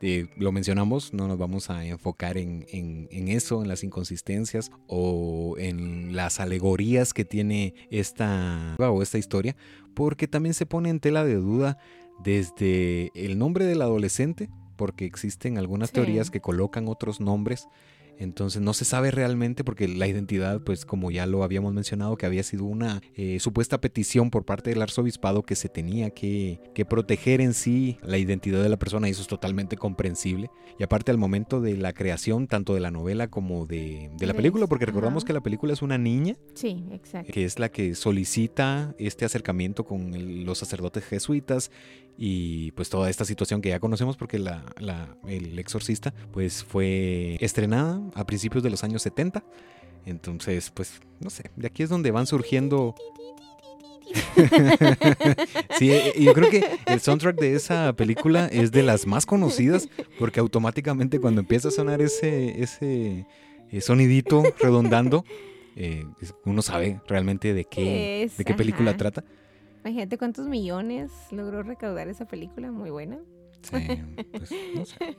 S2: De- lo mencionamos, no nos vamos a enfocar en, en- en eso, en las inconsistencias o en las alegorías que tiene esta, o esta historia, porque también se pone en tela de duda desde el nombre del adolescente, porque existen algunas
S1: Sí.
S2: teorías que colocan otros nombres. Entonces no se sabe realmente porque la identidad, pues como ya lo habíamos mencionado, que había sido una eh, supuesta petición por parte del arzobispado que se tenía que, que proteger en sí la identidad de la persona y eso es totalmente comprensible. Y aparte al momento de la creación tanto de la novela como de, de la película, porque recordamos
S1: ajá.
S2: que la película es una niña
S1: Sí, exacto.
S2: que es la que solicita este acercamiento con el- los sacerdotes jesuitas y pues toda esta situación que ya conocemos porque la, la- el exorcista pues fue estrenada a principios de los años 70 entonces pues no sé de aquí es donde van surgiendo sí yo creo que el soundtrack de esa película es de las más conocidas porque automáticamente cuando empieza a sonar ese ese eh, sonidito redondando eh, uno sabe realmente de qué,
S1: Es,
S2: de qué película
S1: ajá.
S2: trata.
S1: Imagínate cuántos millones logró recaudar esa película, muy buena.
S2: Sí, pues, no sé.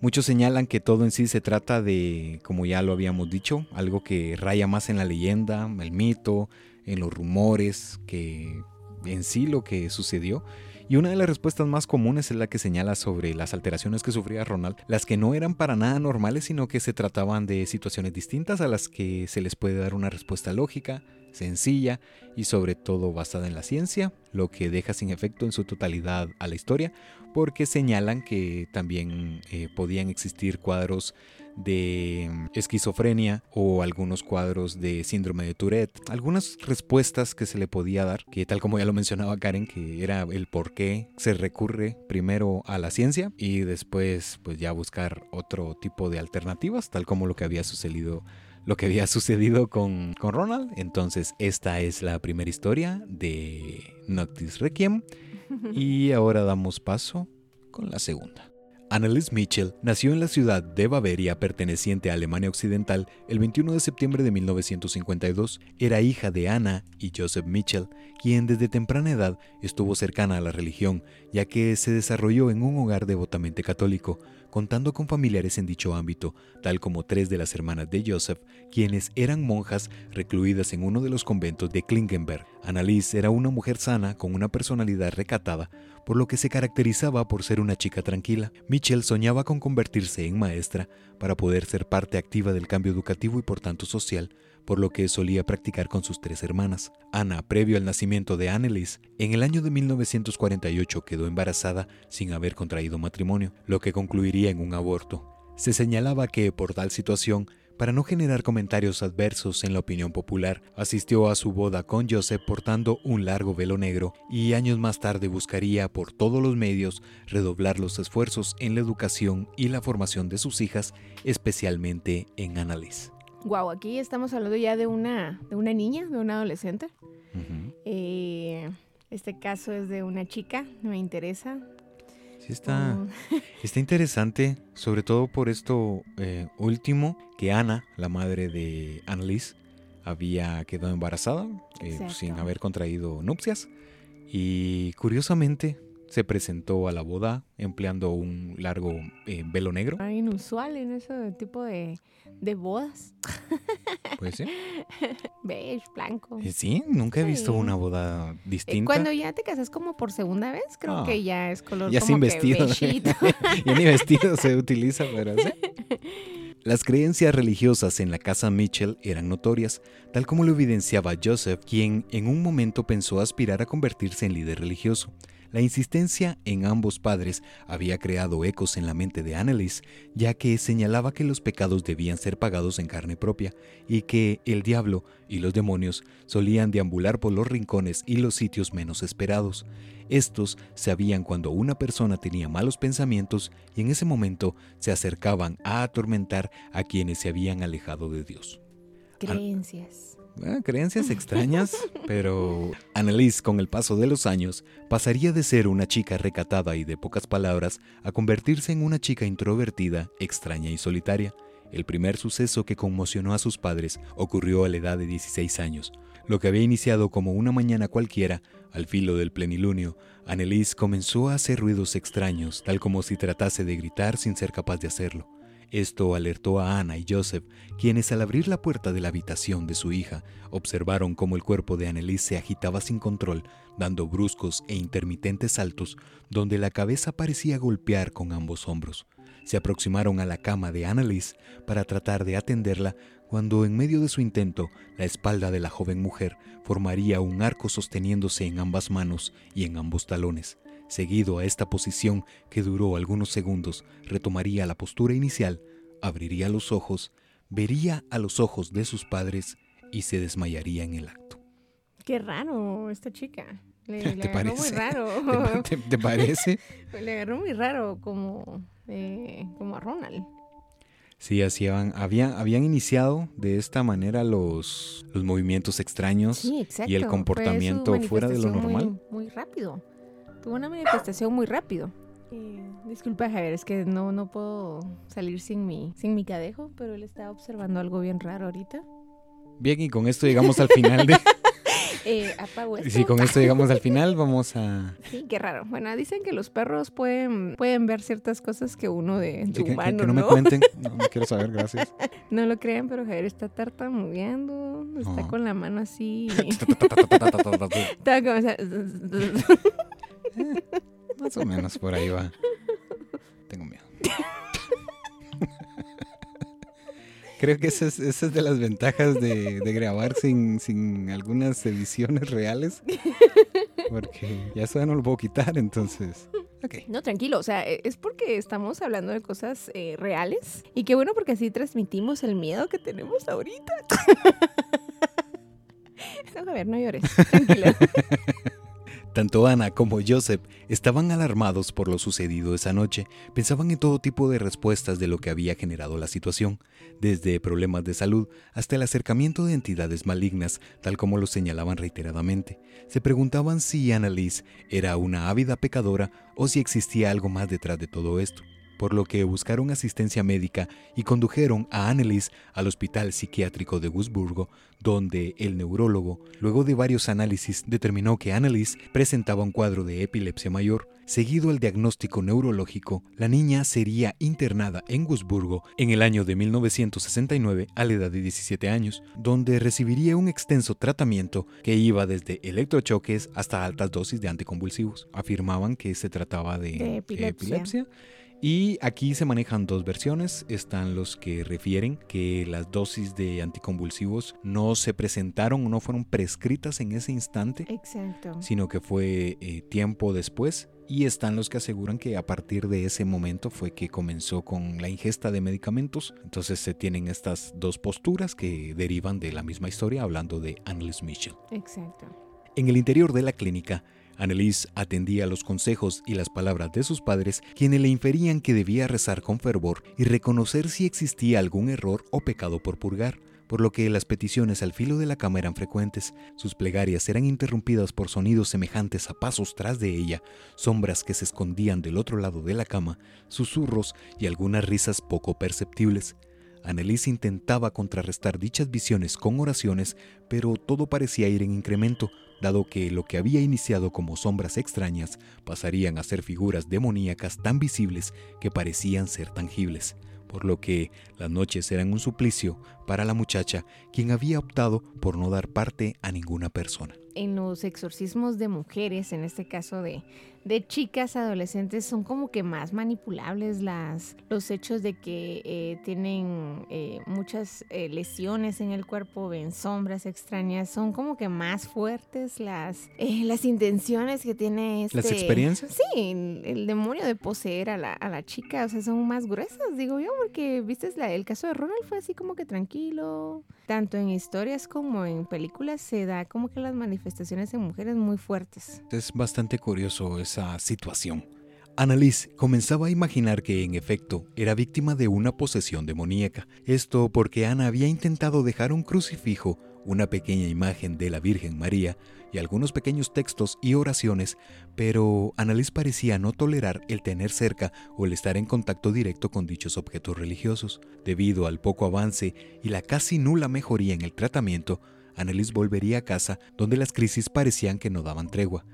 S2: Muchos señalan que todo en sí se trata de, como ya lo habíamos dicho, algo que raya más en la leyenda, el mito, en los rumores, que en sí lo que sucedió. Y una de las respuestas más comunes es la que señala sobre las alteraciones que sufría Ronald, las que no eran para nada normales, sino que se trataban de situaciones distintas a las que se les puede dar una respuesta lógica, sencilla y sobre todo basada en la ciencia, lo que deja sin efecto en su totalidad a la historia, porque señalan que también eh, podían existir cuadros de mm, esquizofrenia o algunos cuadros de síndrome de Tourette, algunas respuestas que se le podía dar, que tal como ya lo mencionaba Karen, que era el por qué se recurre primero a la ciencia y después pues ya buscar otro tipo de alternativas, tal como lo que había sucedido lo que había sucedido con, con Ronald. Entonces, esta es la primera historia de Noctis Requiem. Y ahora damos paso con la segunda. Annelies Mitchell nació en la ciudad de Bavaria perteneciente a Alemania Occidental el 21 de septiembre de 1952. Era hija de Anna y Joseph Mitchell, quien desde temprana edad estuvo cercana a la religión, ya que se desarrolló en un hogar devotamente católico, contando con familiares en dicho ámbito, tal como tres de las hermanas de Joseph, quienes eran monjas recluidas en uno de los conventos de Klingenberg. Annalise era una mujer sana con una personalidad recatada, por lo que se caracterizaba por ser una chica tranquila. Mitchell soñaba con convertirse en maestra para poder ser parte activa del cambio educativo y por tanto social, por lo que solía practicar con sus tres hermanas. Ana, previo al nacimiento de Annelies, en el año de 1948 quedó embarazada sin haber contraído matrimonio, lo que concluiría en un aborto. Se señalaba que, por tal situación, para no generar comentarios adversos en la opinión popular, asistió a su boda con Joseph portando un largo velo negro y años más tarde buscaría por todos los medios redoblar los esfuerzos en la educación y la formación de sus hijas, especialmente en Annalise.
S1: Wow, aquí estamos hablando ya de una, de una niña, de una adolescente. Eh, este caso es de una chica, me interesa.
S2: Sí, está, oh. está interesante, sobre todo por esto eh, último, que Ana, la madre de Annalise, había quedado embarazada eh, sin haber contraído nupcias. Y curiosamente, se presentó a la boda empleando un largo eh, velo negro.
S1: Ah, inusual en ese tipo de, bodas.
S2: Pues sí.
S1: Beige, blanco.
S2: Eh, sí, nunca he visto una boda eh, distinta.
S1: Cuando ya te casas como por segunda vez, creo que ya es color
S2: ya
S1: como sin
S2: vestido. ya ni vestido se utiliza, pero sí. Las creencias religiosas en la casa Mitchell eran notorias, tal como lo evidenciaba Joseph, quien en un momento pensó aspirar a convertirse en líder religioso. La insistencia en ambos padres había creado ecos en la mente de Annelies, ya que señalaba que los pecados debían ser pagados en carne propia y que el diablo y los demonios solían deambular por los rincones y los sitios menos esperados. Estos se habían cuando una persona tenía malos pensamientos y en ese momento se acercaban a atormentar a quienes se habían alejado de Dios.
S1: Creencias.
S2: Ah, creencias extrañas, pero Annalise con el paso de los años pasaría de ser una chica recatada y de pocas palabras a convertirse en una chica introvertida, extraña y solitaria. El primer suceso que conmocionó a sus padres ocurrió a la edad de 16 años. Lo que había iniciado como una mañana cualquiera, al filo del plenilunio, Annelise comenzó a hacer ruidos extraños, tal como si tratase de gritar sin ser capaz de hacerlo. Esto alertó a Ana y Joseph, quienes al abrir la puerta de la habitación de su hija, observaron cómo el cuerpo de Annelise se agitaba sin control, dando bruscos e intermitentes saltos, donde la cabeza parecía golpear con ambos hombros. Se aproximaron a la cama de Annelise para tratar de atenderla, cuando en medio de su intento, la espalda de la joven mujer formaría un arco sosteniéndose en ambas manos y en ambos talones. Seguido a esta posición, que duró algunos segundos, retomaría la postura inicial, abriría los ojos, vería a los ojos de sus padres y se desmayaría en el acto.
S1: Qué raro esta chica.
S2: Le, ¿Te parece?
S1: muy raro.
S2: ¿Te, parece?
S1: le agarró muy raro como, eh, como a Ronald.
S2: Sí, hacían, habían, habían iniciado de esta manera los, los movimientos extraños y el comportamiento fuera de lo normal.
S1: muy rápido. Tuvo una manifestación muy rápido. Eh, disculpa, Javier, es que no, no puedo salir sin mi, sin mi cadejo, pero él está observando algo bien raro ahorita.
S2: Bien, y con esto llegamos al final de...
S1: eh, apago esto.
S2: Sí, con esto llegamos al final, vamos a...
S1: Sí, qué raro. Bueno, dicen que los perros pueden, pueden ver ciertas cosas que uno de, humano,
S2: que, no, me cuenten, no, quiero saber, gracias.
S1: No lo crean, pero Javier está tartamudeando, está con la mano así. Como...
S2: más o menos por ahí va. Tengo miedo. Creo que esa es, de las ventajas de, grabar sin, sin, algunas ediciones reales. Porque ya eso no lo puedo quitar, entonces.
S1: No, tranquilo, o sea, e, es porque estamos hablando de cosas eh, reales. Y qué bueno porque así transmitimos el miedo que tenemos ahorita. no, a ver, no llores. Tranquilo.
S2: Tanto Ana como Joseph estaban alarmados por lo sucedido esa noche, pensaban en todo tipo de respuestas de lo que había generado la situación, desde problemas de salud hasta el acercamiento de entidades malignas, tal como lo señalaban reiteradamente. Se preguntaban si Annalise era una ávida pecadora o si existía algo más detrás de todo esto. Por lo que buscaron asistencia médica y condujeron a Annelies al hospital psiquiátrico de Wurzburgo, donde el neurólogo, luego de varios análisis, determinó que Annelies presentaba un cuadro de epilepsia mayor. Seguido el diagnóstico neurológico, la niña sería internada en Wurzburgo en el año de 1969 a la edad de 17 años, donde recibiría un extenso tratamiento que iba desde electrochoques hasta altas dosis de anticonvulsivos. Afirmaban que se trataba de,
S1: De epilepsia.
S2: epilepsia y aquí se manejan dos versiones. Están los que refieren que las dosis de anticonvulsivos no se presentaron o no fueron prescritas en ese instante,
S1: Exacto.
S2: sino que fue eh, tiempo después. Y están los que aseguran que a partir de ese momento fue que comenzó con la ingesta de medicamentos. Entonces se tienen estas dos posturas que derivan de la misma historia hablando de Annelies Mitchell.
S1: Exacto.
S2: En el interior de la clínica, Annelies atendía los consejos y las palabras de sus padres, quienes le inferían que debía rezar con fervor y reconocer si existía algún error o pecado por purgar, por lo que las peticiones al filo de la cama eran frecuentes. Sus plegarias eran interrumpidas por sonidos semejantes a pasos tras de ella, sombras que se escondían del otro lado de la cama, susurros y algunas risas poco perceptibles. Annelies intentaba contrarrestar dichas visiones con oraciones, pero todo parecía ir en incremento, dado que lo que había iniciado como sombras extrañas pasarían a ser figuras demoníacas tan visibles que parecían ser tangibles, por lo que las noches eran un suplicio para la muchacha, quien había optado por no dar parte a ninguna persona.
S1: En los exorcismos de mujeres, en este caso de, de chicas adolescentes, son como que más manipulables las, los hechos de que eh, tienen eh, muchas eh, lesiones en el cuerpo, ven sombras extrañas, son como que más fuertes las, eh, las intenciones que tiene este...
S2: ¿Las experiencias?
S1: Sí, el demonio de poseer a la, a la chica, o sea, son más gruesas, digo yo, porque, viste, la- el caso de Ronald fue así como que tranquilo. Tanto en historias como en películas se da como que las manifestaciones en mujeres muy fuertes.
S2: Es bastante curioso situación. Annalise comenzaba a imaginar que en efecto era víctima de una posesión demoníaca. Esto porque Ana había intentado dejar un crucifijo, una pequeña imagen de la Virgen María y algunos pequeños textos y oraciones, pero Annalise parecía no tolerar el tener cerca o el estar en contacto directo con dichos objetos religiosos. Debido al poco avance y la casi nula mejoría en el tratamiento, Annalise volvería a casa donde las crisis parecían que no daban tregua.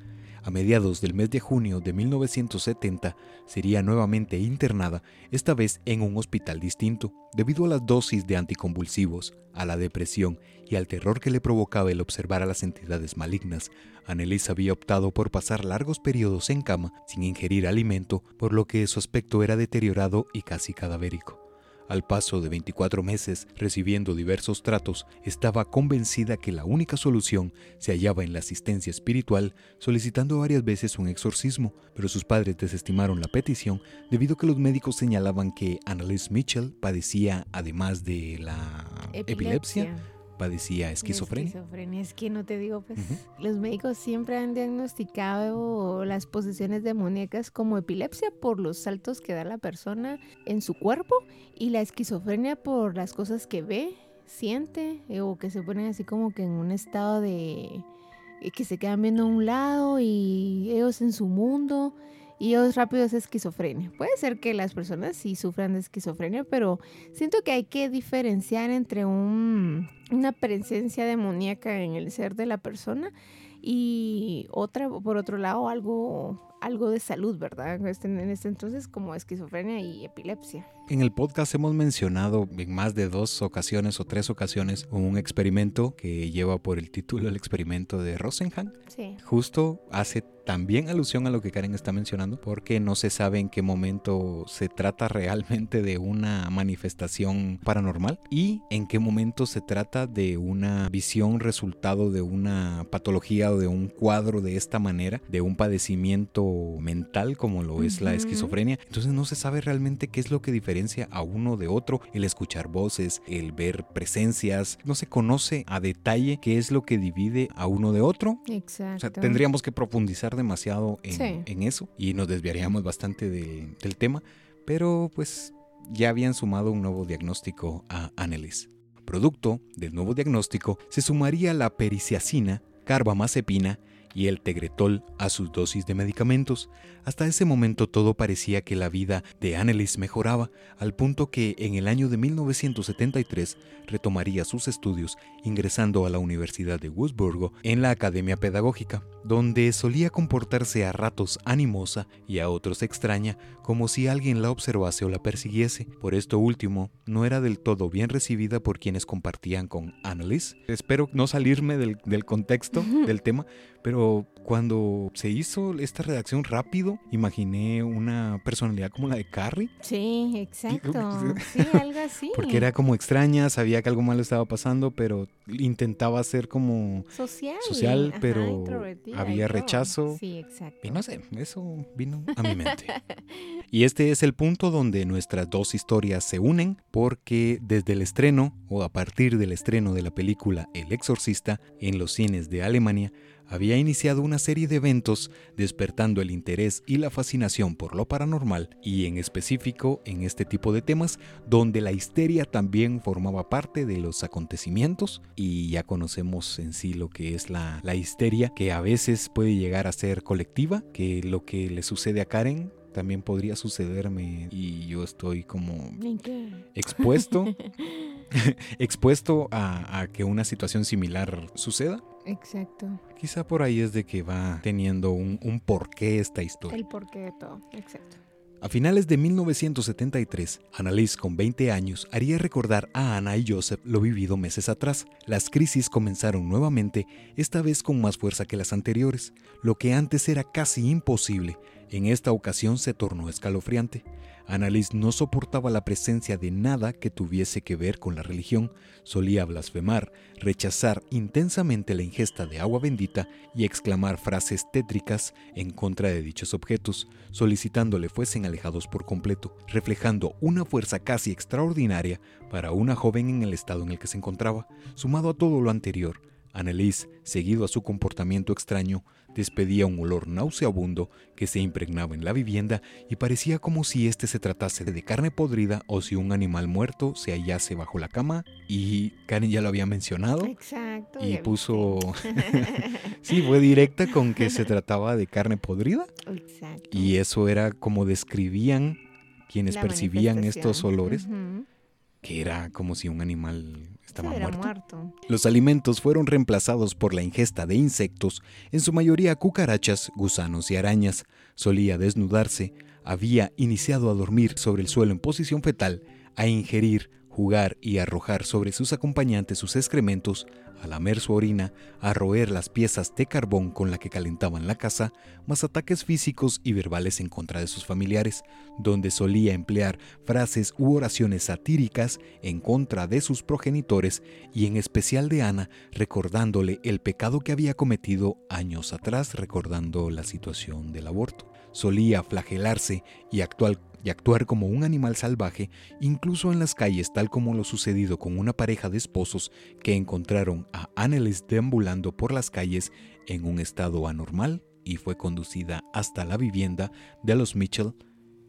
S2: A mediados del mes de junio de 1970 sería nuevamente internada, esta vez en un hospital distinto, debido a las dosis de anticonvulsivos, a la depresión y al terror que le provocaba el observar a las entidades malignas. Annelies había optado por pasar largos periodos en cama sin ingerir alimento, por lo que su aspecto era deteriorado y casi cadavérico. Al paso de 24 meses recibiendo diversos tratos, estaba convencida que la única solución se hallaba en la asistencia espiritual, solicitando varias veces un exorcismo, pero sus padres desestimaron la petición debido a que los médicos señalaban que Annalise Mitchell padecía, además de la epilepsia, padecía esquizofrenia.
S1: esquizofrenia, es que no te digo, pues los médicos siempre han diagnosticado las posesiones demoníacas como epilepsia por los saltos que da la persona en su cuerpo y la esquizofrenia por las cosas que ve, siente eh, o que se ponen así como que en un estado de eh, que se quedan viendo a un lado y ellos en su mundo y ellos rápido es esquizofrenia. Puede ser que las personas sí sufran de esquizofrenia, pero siento que hay que diferenciar entre un, una presencia demoníaca en el ser de la persona y otra, por otro lado, algo, algo de salud, ¿verdad? Este- en este entonces como esquizofrenia y epilepsia.
S2: En el podcast hemos mencionado en más de dos ocasiones o tres ocasiones un experimento que lleva por el título el experimento de Rosenhan.
S1: Sí.
S2: Justo hace también alusión a lo que Karen está mencionando, porque no se sabe en qué momento se trata realmente de una manifestación paranormal y en qué momento se trata de una visión resultado de una patología o de un cuadro de esta manera, de un padecimiento mental como lo es la
S1: Ujú.
S2: esquizofrenia. Entonces no se sabe realmente qué es lo que diferencia a uno de otro, el escuchar voces, el ver presencias, no se conoce a detalle qué es lo que divide a uno de otro.
S1: Exacto.
S2: O sea, tendríamos que profundizar demasiado en,
S1: Sí.
S2: en eso y nos desviaríamos bastante del- del tema, pero pues ya habían sumado un nuevo diagnóstico a Annelies. Producto del nuevo diagnóstico se sumaría la periciacina, carbamazepina y el Tegretol a sus dosis de medicamentos. Hasta ese momento todo parecía que la vida de Annelies mejoraba, al punto que en el año de 1973 retomaría sus estudios ingresando a la Universidad de Wurzburgo en la Academia Pedagógica, donde solía comportarse a ratos animosa y a otros extraña, como si alguien la observase o la persiguiese. Por esto último, no era del todo bien recibida por quienes compartían con Annelies. Espero no salirme del, del contexto del tema, pero cuando se hizo esta redacción rápido, imaginé una personalidad como la de Carrie.
S1: Sí, exacto. Sí, algo así.
S2: Porque era como extraña, sabía que algo malo estaba pasando, pero intentaba ser como
S1: social,
S2: social
S1: ajá,
S2: pero había rechazo.
S1: Sí, exacto.
S2: Y no sé, eso vino a mi mente. Y este es el punto donde nuestras dos historias se unen, porque desde el estreno, o a partir del estreno de la película El Exorcista en los cines de Alemania, había iniciado una serie de eventos despertando el interés y la fascinación por lo paranormal y en específico en este tipo de temas donde la histeria también formaba parte de los acontecimientos y ya conocemos en sí lo que es la, la histeria que a veces puede llegar a ser colectiva, que lo que le sucede a Karen también podría sucederme y yo estoy como expuesto expuesto a, a que una situación similar suceda.
S1: Exacto.
S2: Quizá por ahí es de que va teniendo un, un porqué esta historia.
S1: El porqué de todo. Exacto.
S2: A finales de 1973, Annalise, con 20 años, haría recordar a Ana y Joseph lo vivido meses atrás. Las crisis comenzaron nuevamente, esta vez con más fuerza que las anteriores. Lo que antes era casi imposible, en esta ocasión se tornó escalofriante. Annalise no soportaba la presencia de nada que tuviese que ver con la religión, solía blasfemar, rechazar intensamente la ingesta de agua bendita y exclamar frases tétricas en contra de dichos objetos, solicitándole fuesen alejados por completo, reflejando una fuerza casi extraordinaria para una joven en el estado en el que se encontraba. Sumado a todo lo anterior, Annelise, seguido a su comportamiento extraño, despedía un olor nauseabundo que se impregnaba en la vivienda y parecía como si éste se tratase de carne podrida o si un animal muerto se hallase bajo la cama y Karen ya lo había mencionado
S1: Exacto.
S2: y puso sí, fue directa con que se trataba de carne podrida
S1: Exacto.
S2: y eso era como describían quienes
S1: La
S2: percibían estos olores, que era como si un animal estaba muerto. Los alimentos fueron reemplazados por la ingesta de insectos, en su mayoría cucarachas, gusanos y arañas. Solía desnudarse, había iniciado a dormir sobre el suelo en posición fetal, a ingerir, jugar y arrojar sobre sus acompañantes sus excrementos, a lamer su orina, a roer las piezas de carbón con la que calentaban la casa, más ataques físicos y verbales en contra de sus familiares, donde solía emplear frases u oraciones satíricas en contra de sus progenitores y en especial de Ana, recordándole el pecado que había cometido años atrás, recordando la situación del aborto. Solía flagelarse y actuar, y actuar como un animal salvaje, incluso en las calles, tal como lo sucedido con una pareja de esposos que encontraron a Annelies deambulando por las calles en un estado anormal y fue conducida hasta la vivienda de los Mitchell,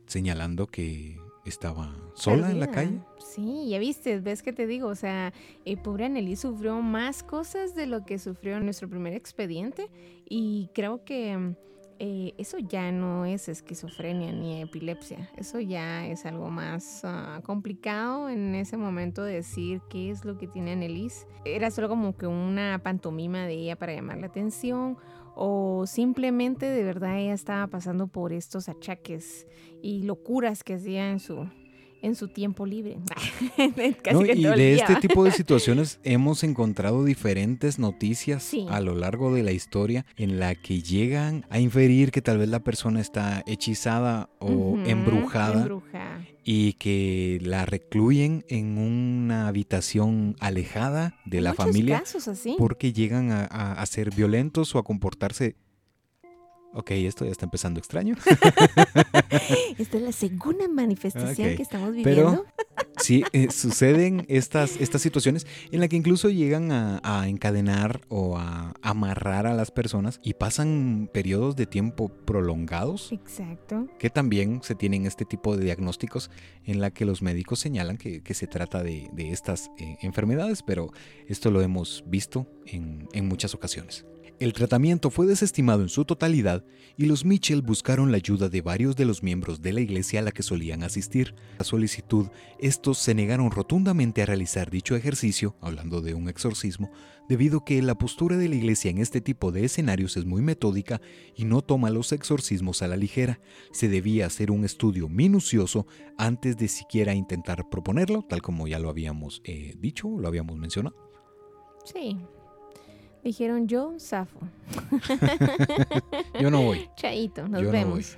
S2: señalando que estaba sola en la calle.
S1: Sí, ya viste, ves que te digo, o sea, eh, pobre Anneli sufrió más cosas de lo que sufrió en nuestro primer expediente y creo que eh, eso ya no es esquizofrenia ni epilepsia, eso ya es algo más ah, complicado en ese momento de decir qué es lo que tiene Annelies. Era solo como que una pantomima de ella para llamar la atención o simplemente de verdad ella estaba pasando por estos achaques y locuras que hacía en su en su tiempo libre. Casi
S2: No,
S1: que
S2: y
S1: todo el
S2: de
S1: día.
S2: este tipo de situaciones hemos encontrado diferentes noticias
S1: Sí.
S2: a lo largo de la historia en la que llegan a inferir que tal vez la persona está hechizada o embrujada y que la recluyen en una habitación alejada de
S1: Hay
S2: la
S1: muchos
S2: familia
S1: casos así.
S2: porque llegan a, a- a ser violentos o a comportarse... Ok, esto ya está empezando extraño.
S1: Esta es la segunda manifestación que estamos
S2: pero-
S1: viviendo.
S2: Sí, eh, suceden estas, estas situaciones en las que incluso llegan a, a encadenar o a amarrar a las personas y pasan periodos de tiempo prolongados
S1: Exacto.
S2: que también se tienen este tipo de diagnósticos en la que los médicos señalan que, que se trata de, de estas eh, enfermedades, pero esto lo hemos visto en, en muchas ocasiones. El tratamiento fue desestimado en su totalidad y los Mitchell buscaron la ayuda de varios de los miembros de la iglesia a la que solían asistir. A solicitud, estos se negaron rotundamente a realizar dicho ejercicio, hablando de un exorcismo, debido a que la postura de la iglesia en este tipo de escenarios es muy metódica y no toma los exorcismos a la ligera. Se debía hacer un estudio minucioso antes de siquiera intentar proponerlo, tal como ya lo habíamos eh, dicho, lo habíamos mencionado.
S1: Sí, Dijeron yo, Safo.
S2: yo no voy.
S1: Chaito, nos vemos.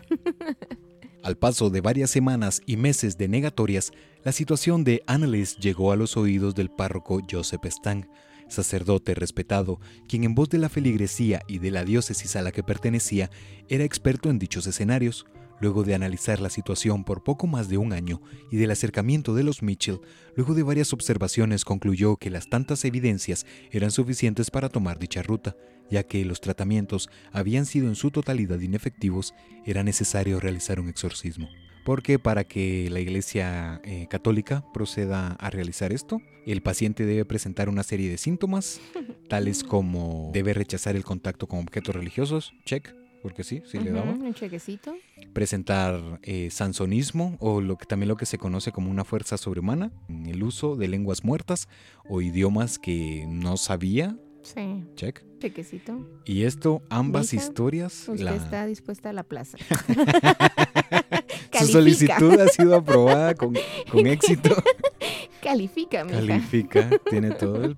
S2: Al paso de varias semanas y meses de negatorias, la situación de Annelies llegó a los oídos del párroco Joseph Stang, sacerdote respetado, quien en voz de la feligresía y de la diócesis a la que pertenecía era experto en dichos escenarios. Luego de analizar la situación por poco más de un año y del acercamiento de los Mitchell, luego de varias observaciones concluyó que las tantas evidencias eran suficientes para tomar dicha ruta, ya que los tratamientos habían sido en su totalidad inefectivos, era necesario realizar un exorcismo. Porque para que la Iglesia eh, Católica proceda a realizar esto, el paciente debe presentar una serie de síntomas, tales como debe rechazar el contacto con objetos religiosos, check, porque sí, sí le damos.
S1: Un chequecito.
S2: Presentar eh, sansonismo o lo que también lo que se conoce como una fuerza sobrehumana, el uso de lenguas muertas o idiomas que no sabía.
S1: Sí.
S2: Check.
S1: Chequecito.
S2: Y esto, ambas historias.
S1: Usted está dispuesta a la plaza.
S2: Su solicitud ha sido aprobada con, con éxito.
S1: Califica, mija.
S2: Califica, tiene todo el,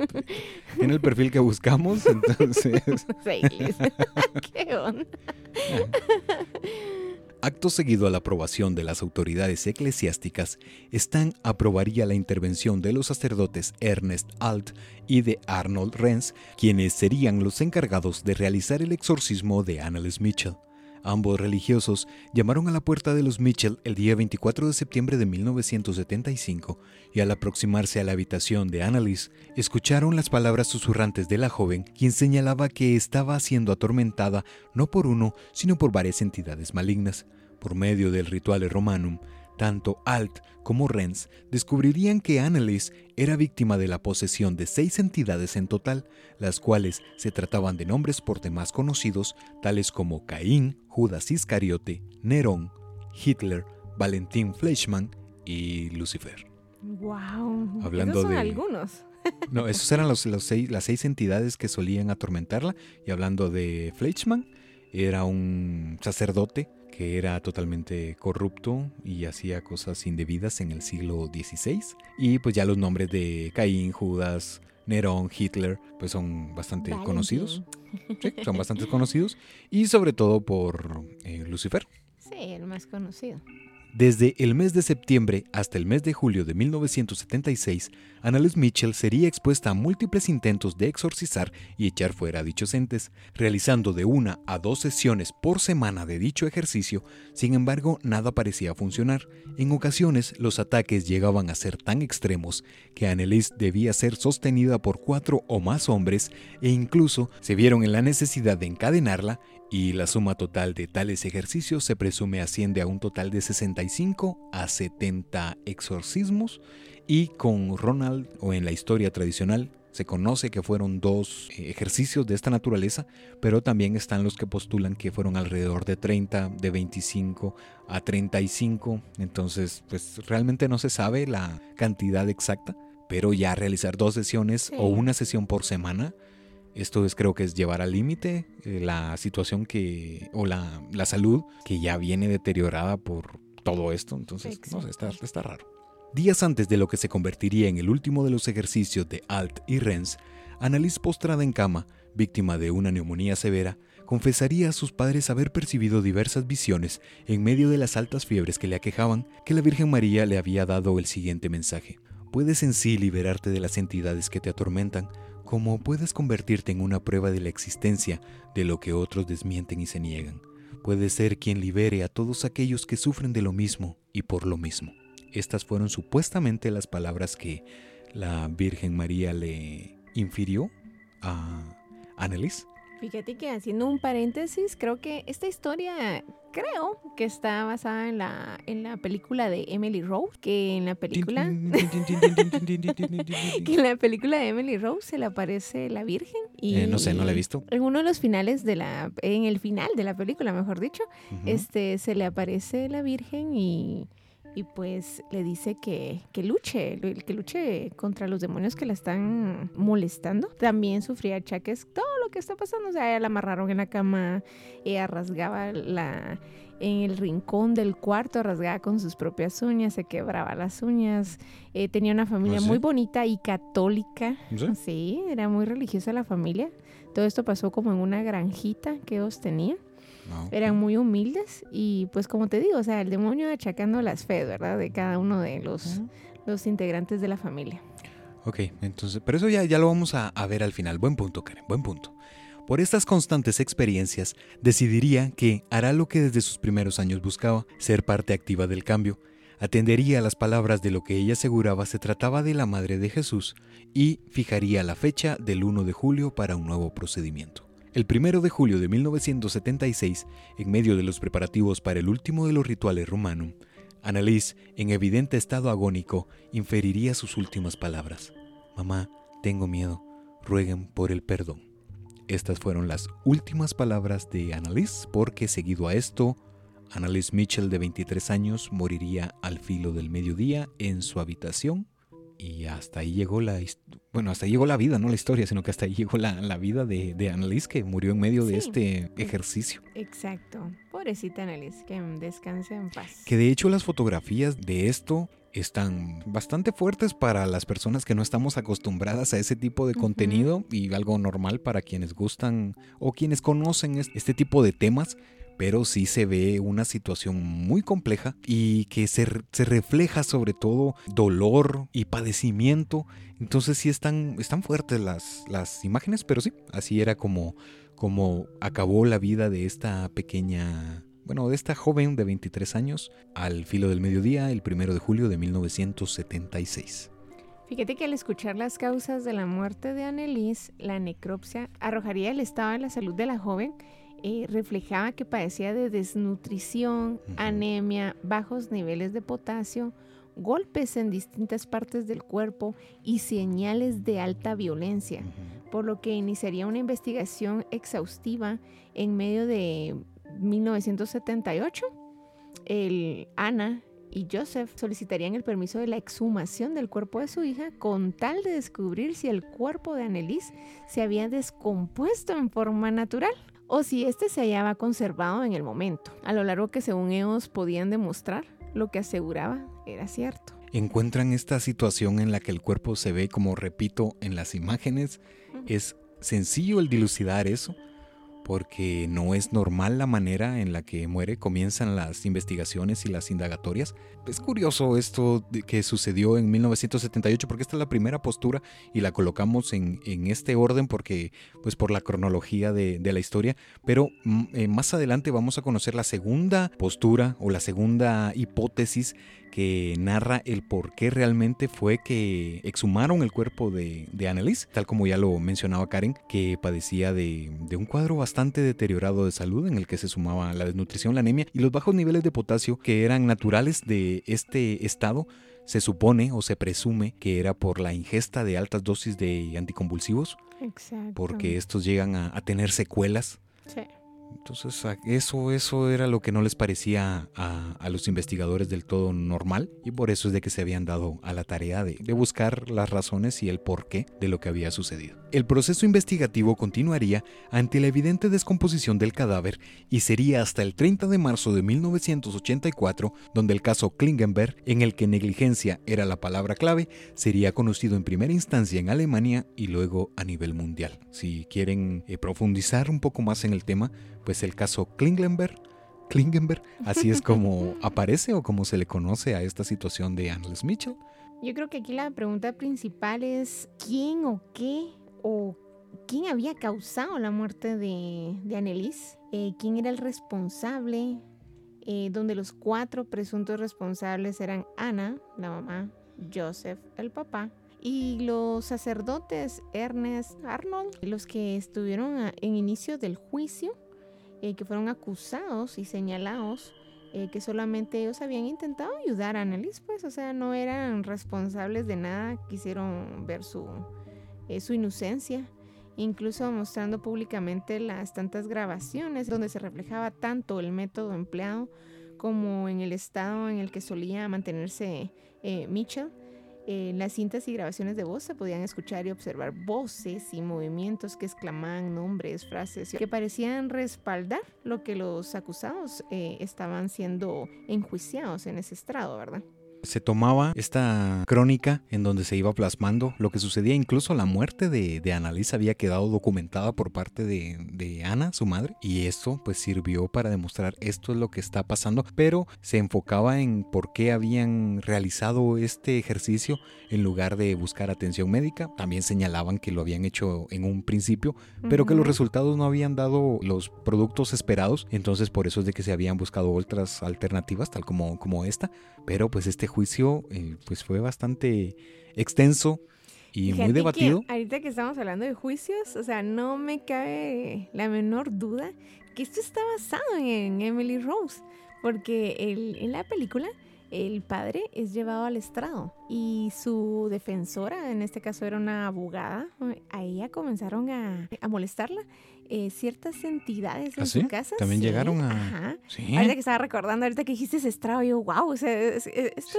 S2: tiene el perfil que buscamos, entonces.
S1: ¿Qué onda?
S2: Acto seguido a la aprobación de las autoridades eclesiásticas, Stan aprobaría la intervención de los sacerdotes Ernest Alt y de Arnold Renz, quienes serían los encargados de realizar el exorcismo de Annelies Mitchell. Ambos religiosos llamaron a la puerta de los Mitchell el día 24 de septiembre de 1975 y al aproximarse a la habitación de Annalise, escucharon las palabras susurrantes de la joven, quien señalaba que estaba siendo atormentada no por uno, sino por varias entidades malignas. Por medio del ritual romanum, tanto Alt como Renz descubrirían que Annelies era víctima de la posesión de seis entidades en total, las cuales se trataban de nombres por demás conocidos, tales como Caín, Judas Iscariote, Nerón, Hitler, Valentín Fleischmann y Lucifer.
S1: ¡Wow! Hablando son de algunos.
S2: no, esos eran los, seis, las seis entidades que solían atormentarla. Y hablando de Fleischmann, era un sacerdote que era totalmente corrupto y hacía cosas indebidas en el siglo XVI. Y pues ya los nombres de Caín, Judas, Nerón, Hitler, pues son bastante conocidos. Sí, son bastante conocidos. Y sobre todo por eh, Lucifer.
S1: Sí, el más conocido.
S2: Desde el mes de septiembre hasta el mes de julio de 1976, Annalise Mitchell sería expuesta a múltiples intentos de exorcizar y echar fuera a dichos entes, realizando de una a dos sesiones por semana de dicho ejercicio, sin embargo nada parecía funcionar. En ocasiones los ataques llegaban a ser tan extremos que Annalise debía ser sostenida por cuatro o más hombres e incluso se vieron en la necesidad de encadenarla y la suma total de tales ejercicios se presume asciende a un total de 65 a 70 exorcismos y con Ronald o en la historia tradicional se conoce que fueron dos eh, ejercicios de esta naturaleza, pero también están los que postulan que fueron alrededor de 30, de 25 a 35, entonces pues realmente no se sabe la cantidad exacta, pero ya realizar dos sesiones o una sesión por semana esto es, creo que es llevar al límite eh, la situación que, o la, la, salud que ya viene deteriorada por todo esto. Entonces, no sé, está, está raro. Días antes de lo que se convertiría en el último de los ejercicios de Alt y Renz, Annalise postrada en cama, víctima de una neumonía severa, confesaría a sus padres haber percibido diversas visiones en medio de las altas fiebres que le aquejaban, que la Virgen María le había dado el siguiente mensaje. Puedes en sí liberarte de las entidades que te atormentan, como puedes convertirte en una prueba de la existencia de lo que otros desmienten y se niegan. Puedes ser quien libere a todos aquellos que sufren de lo mismo y por lo mismo. Estas fueron supuestamente las palabras que la Virgen María le infirió a Annelies
S1: Fíjate que haciendo un paréntesis, creo que esta historia creo que está basada en la, en la película de Emily Rose, que en la película que en la película de Emily Rose se le aparece la Virgen y
S2: Eh, no sé, no la he visto.
S1: En uno de los finales de la en el final de la película, mejor dicho, este se le aparece la Virgen y y pues le dice que, que luche, que luche contra los demonios que la están molestando. También sufría achaques, todo lo que está pasando, o sea, ella la amarraron en la cama, ella rasgaba la en el rincón del cuarto, rasgaba con sus propias uñas, se quebraba las uñas, eh, tenía una familia
S2: ¿Ah, sí?
S1: muy bonita y católica,
S2: ¿Sí?
S1: sí, era muy religiosa la familia. Todo esto pasó como en una granjita que ellos tenían
S2: Ah,
S1: eran muy humildes y pues como te digo, o sea, el demonio achacando las fe, ¿verdad? De cada uno de los, los integrantes de la familia.
S2: Ok, entonces, pero eso ya, ya lo vamos a, a ver al final. Buen punto, Karen, buen punto. Por estas constantes experiencias, decidiría que hará lo que desde sus primeros años buscaba, ser parte activa del cambio. Atendería a las palabras de lo que ella aseguraba se trataba de la Madre de Jesús y fijaría la fecha del 1 de julio para un nuevo procedimiento. El 1 de julio de 1976, en medio de los preparativos para el último de los rituales rumanum, Annalise, en evidente estado agónico, inferiría sus últimas palabras. Mamá, tengo miedo, rueguen por el perdón. Estas fueron las últimas palabras de Annalise, porque seguido a esto, Annalise Mitchell, de 23 años, moriría al filo del mediodía en su habitación. Y hasta ahí llegó la bueno, hasta ahí llegó la vida, no la historia, sino que hasta ahí llegó la, la vida de, de Annalise, que murió en medio de este ejercicio.
S1: Exacto. Pobrecita Annalise, que descanse en paz.
S2: Que de hecho las fotografías de esto están bastante fuertes para las personas que no estamos acostumbradas a ese tipo de contenido y algo normal para quienes gustan o quienes conocen es- este tipo de temas. Pero sí se ve una situación muy compleja y que se, se refleja sobre todo dolor y padecimiento. Entonces sí están, están fuertes las, las imágenes, pero sí, así era como, como acabó la vida de esta pequeña, bueno, de esta joven de 23 años al filo del mediodía el primero de julio de 1976.
S1: Fíjate que al escuchar las causas de la muerte de Annelise, la necropsia arrojaría el estado de la salud de la joven. Eh, reflejaba que padecía de desnutrición, anemia, bajos niveles de potasio, golpes en distintas partes del cuerpo y señales de alta violencia. por lo que iniciaría una investigación exhaustiva en medio de 1978. El Ana y Joseph solicitarían el permiso de la exhumación del cuerpo de su hija con tal de descubrir si el cuerpo de Annelise se había descompuesto en forma natural o si éste se hallaba conservado en el momento, a lo largo que según ellos podían demostrar lo que aseguraba era cierto.
S2: Encuentran esta situación en la que el cuerpo se ve, como repito, en las imágenes. Es sencillo el dilucidar eso, porque no es normal la manera en la que muere. Comienzan las investigaciones y las indagatorias. Es curioso esto que sucedió en 1978, porque esta es la primera postura y la colocamos en, en este orden porque, pues por la cronología de, de la historia. Pero mm, eh, más adelante vamos a conocer la segunda postura o la segunda hipótesis que narra el por qué realmente fue que exhumaron el cuerpo de, de Annalise, tal como ya lo mencionaba Karen, que padecía de, de un cuadro bastante deteriorado de salud en el que se sumaba la desnutrición, la anemia y los bajos niveles de potasio que eran naturales de este estado. Se supone o se presume que era por la ingesta de altas dosis de anticonvulsivos,
S1: Exacto.
S2: porque estos llegan a, a tener secuelas
S1: Sí.
S2: Entonces, eso, eso era lo que no les parecía a, a los investigadores del todo normal y por eso es de que se habían dado a la tarea de, de buscar las razones y el porqué de lo que había sucedido. El proceso investigativo continuaría ante la evidente descomposición del cadáver y sería hasta el 30 de marzo de 1984 donde el caso Klingenberg, en el que negligencia era la palabra clave, sería conocido en primera instancia en Alemania y luego a nivel mundial. Si quieren eh, profundizar un poco más en el tema, pues el caso Klingenberg, Klingenberg, así es como aparece o como se le conoce a esta situación de Annelies Mitchell.
S1: Yo creo que aquí la pregunta principal es quién o qué o quién había causado la muerte de, de Annelise, Eh, quién era el responsable, Eh, donde los cuatro presuntos responsables eran Ana, la mamá, Joseph, el papá, Y los sacerdotes Ernest Arnold, los que estuvieron en inicio del juicio, eh, que fueron acusados y señalados eh, que solamente ellos habían intentado ayudar a Annalise, pues, o sea, no eran responsables de nada, quisieron ver su, eh, su inocencia, incluso mostrando públicamente las tantas grabaciones donde se reflejaba tanto el método empleado como en el estado en el que solía mantenerse Mitchell en las cintas y grabaciones de voz se podían escuchar y observar voces y movimientos que exclamaban nombres, frases que parecían respaldar lo que los acusados eh, estaban siendo enjuiciados en ese estrado, ¿verdad?
S2: Se tomaba esta crónica en donde se iba plasmando lo que sucedía, incluso la muerte de, de Annalise había quedado documentada por parte de, de, Ana, su madre, y esto pues sirvió para demostrar esto es lo que está pasando, pero se enfocaba en por qué habían realizado este ejercicio en lugar de buscar atención médica. También señalaban que lo habían hecho en un principio, pero que los resultados no habían dado los productos esperados, entonces por eso es de que se habían buscado otras alternativas, tal como, como esta, pero pues este juicio eh, pues fue bastante extenso y muy debatido.
S1: ahorita que estamos hablando de juicios, o sea, no me cabe la menor duda que esto está basado en Emily Rose, porque en la película el padre es llevado al estrado y su defensora, en este caso era una abogada, a ella comenzaron a, a molestarla eh, ciertas entidades en
S2: ¿Ah,
S1: su casa.
S2: También llegaron a. Ajá.
S1: Ahorita que estaba recordando, ahorita que dijiste estrado, yo, wow, o sea, esto,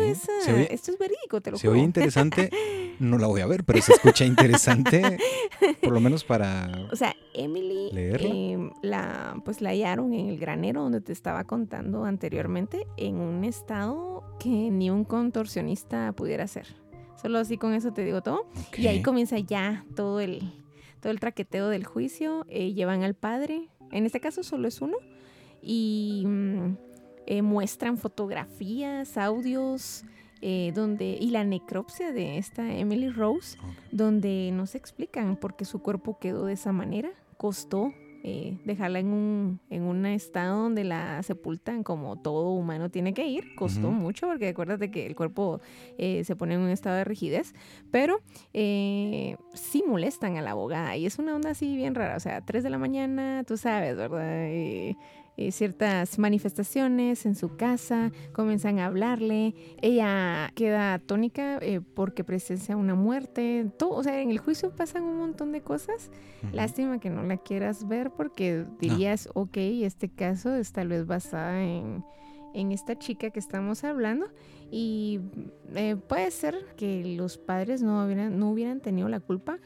S1: es, ah, esto es verídico, te lo
S2: Se oye interesante, no la voy a ver, pero se escucha interesante, por lo menos para.
S1: O sea, Emily eh, la, pues la hallaron en el granero donde te estaba contando anteriormente, en un estado que ni un contorsionista pudiera hacer. Solo así con eso te digo todo. Y ahí comienza ya todo el todo el traqueteo del juicio, eh, llevan al padre, en este caso solo es uno, y mm, eh, muestran fotografías, audios, eh, donde, y la necropsia de esta Emily Rose, donde no se explican por qué su cuerpo quedó de esa manera, costó eh, dejarla en un, en un estado donde la sepultan como todo humano tiene que ir. Costó mucho porque acuérdate que el cuerpo eh, se pone en un estado de rigidez, pero eh, sí molestan a la abogada y es una onda así bien rara. O sea, 3 de la mañana, tú sabes, ¿verdad? Eh, ciertas manifestaciones en su casa, comienzan a hablarle, ella queda tónica eh, porque presencia una muerte, todo, o sea, en el juicio pasan un montón de cosas, lástima que no la quieras ver porque dirías, ok, este caso es tal vez basada en, en esta chica que estamos hablando. Y eh, puede ser que los padres no hubieran, no hubieran tenido la culpa,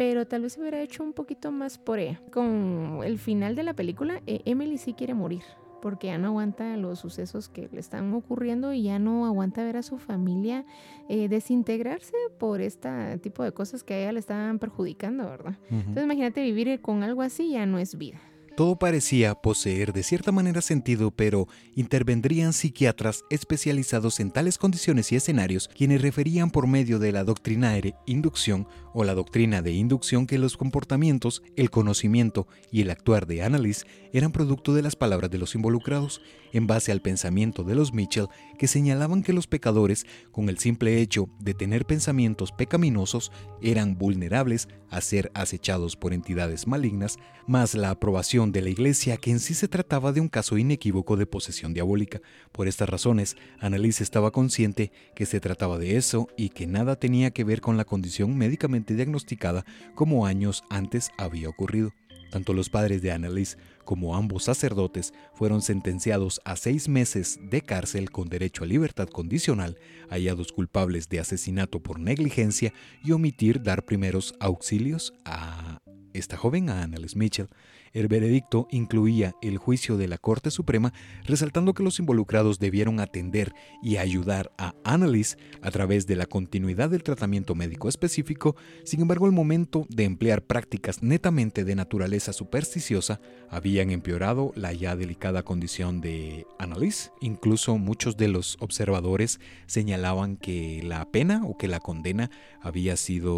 S1: pero tal vez se hubiera hecho un poquito más por ella. Con el final de la película, eh, Emily sí quiere morir porque ya no aguanta los sucesos que le están ocurriendo y ya no aguanta ver a su familia eh, desintegrarse por este tipo de cosas que a ella le estaban perjudicando, ¿verdad? Entonces imagínate vivir con algo así ya no es vida.
S2: Todo parecía poseer de cierta manera sentido, pero intervendrían psiquiatras especializados en tales condiciones y escenarios quienes referían por medio de la doctrina de inducción o la doctrina de inducción que los comportamientos, el conocimiento y el actuar de Annalise eran producto de las palabras de los involucrados, en base al pensamiento de los Mitchell que señalaban que los pecadores, con el simple hecho de tener pensamientos pecaminosos, eran vulnerables a ser acechados por entidades malignas, más la aprobación de la Iglesia que en sí se trataba de un caso inequívoco de posesión diabólica. Por estas razones, Annalise estaba consciente que se trataba de eso y que nada tenía que ver con la condición médicamente diagnosticada como años antes había ocurrido. Tanto los padres de Annalise como ambos sacerdotes fueron sentenciados a seis meses de cárcel con derecho a libertad condicional, hallados culpables de asesinato por negligencia y omitir dar primeros auxilios a esta joven, a Annalise Mitchell. El veredicto incluía el juicio de la Corte Suprema, resaltando que los involucrados debieron atender y ayudar a Annalise a través de la continuidad del tratamiento médico específico. Sin embargo, el momento de emplear prácticas netamente de naturaleza supersticiosa había habían empeorado la ya delicada condición de Annalise. Incluso muchos de los observadores señalaban que la pena o que la condena había sido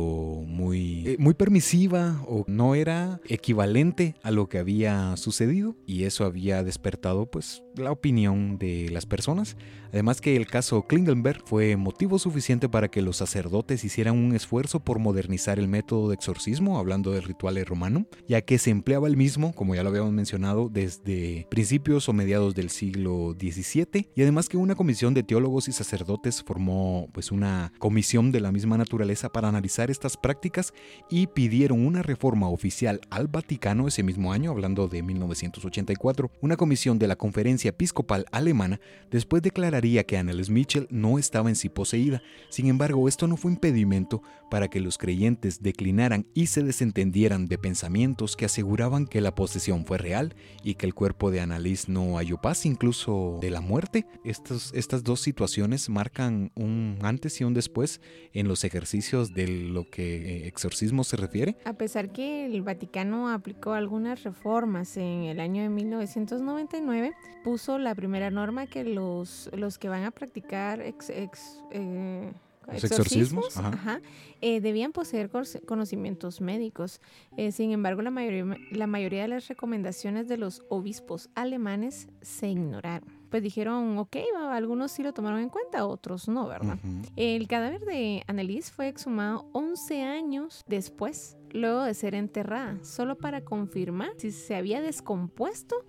S2: muy, eh, muy permisiva o no era equivalente a lo que había sucedido y eso había despertado pues la opinión de las personas. Además que el caso Klingenberg fue motivo suficiente para que los sacerdotes hicieran un esfuerzo por modernizar el método de exorcismo, hablando del ritual romano, ya que se empleaba el mismo, como ya lo habíamos mencionado, desde principios o mediados del siglo XVII, y además que una comisión de teólogos y sacerdotes formó pues una comisión de la misma naturaleza para analizar estas prácticas y pidieron una reforma oficial al Vaticano ese mismo año, hablando de 1984. Una comisión de la Conferencia Episcopal Alemana después declararía que Annelies Mitchell no estaba en sí poseída. Sin embargo, esto no fue impedimento para que los creyentes declinaran y se desentendieran de pensamientos que aseguraban que la posesión fue real y que el cuerpo de Annalise no halló paz incluso de la muerte. Estos, estas dos situaciones marcan un antes y un después en los ejercicios de lo que eh, exorcismo se refiere.
S1: A pesar que el Vaticano aplicó algunas reformas en el año de 1999, puso la primera norma que los, los que van a practicar ex, eh, exorcismos, eh, debían poseer conocimientos médicos. Eh, sin embargo, la mayoría, la mayoría de las recomendaciones de los obispos alemanes se ignoraron. Pues dijeron, ok, algunos sí lo tomaron en cuenta, otros no, ¿verdad? El cadáver de Annelies fue exhumado 11 años después, luego de ser enterrada, solo para confirmar si se había descompuesto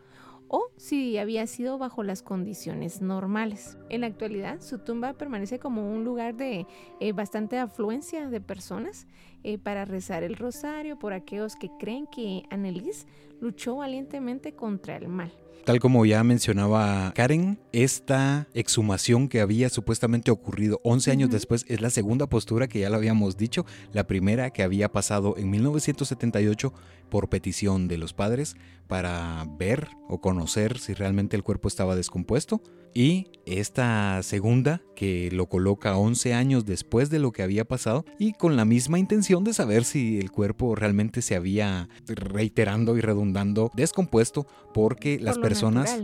S1: o si había sido bajo las condiciones normales. En la actualidad, su tumba permanece como un lugar de eh, bastante afluencia de personas eh, para rezar el rosario por aquellos que creen que Annelies luchó valientemente contra el mal.
S2: Tal como ya mencionaba Karen, esta exhumación que había supuestamente ocurrido 11 años después es la segunda postura que ya lo habíamos dicho, la primera que había pasado en 1978 por petición de los padres para ver o conocer si realmente el cuerpo estaba descompuesto. Y esta segunda que lo coloca 11 años después de lo que había pasado y con la misma intención de saber si el cuerpo realmente se había reiterando y redundando descompuesto porque las personas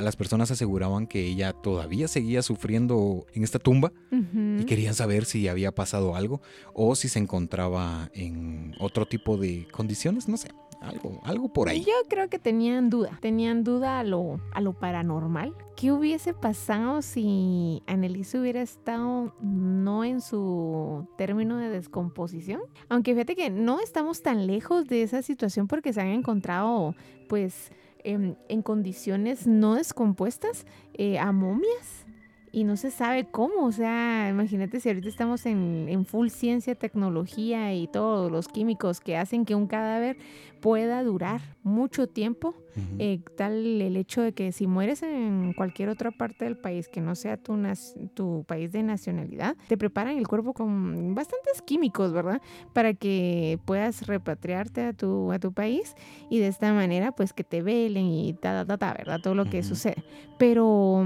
S2: las personas aseguraban que ella todavía seguía sufriendo en esta tumba y querían saber si había pasado algo o si se encontraba en otro tipo de condiciones, no algo, algo por ahí.
S1: Yo creo que tenían duda, tenían duda a lo, a lo paranormal. ¿Qué hubiese pasado si Annelise hubiera estado no en su término de descomposición? Aunque fíjate que no estamos tan lejos de esa situación porque se han encontrado, pues, en, condiciones no descompuestas eh, a momias y no se sabe cómo. O sea, imagínate si ahorita estamos en, en, full ciencia, tecnología y todos los químicos que hacen que un cadáver pueda durar mucho tiempo. Eh, tal el hecho de que si mueres en cualquier otra parte del país que no sea tu, tu país de nacionalidad, te preparan el cuerpo con bastantes químicos, ¿verdad? Para que puedas repatriarte a tu, a tu país y de esta manera pues que te velen y ta, ta, ta, ¿verdad? Todo lo que sucede. Pero...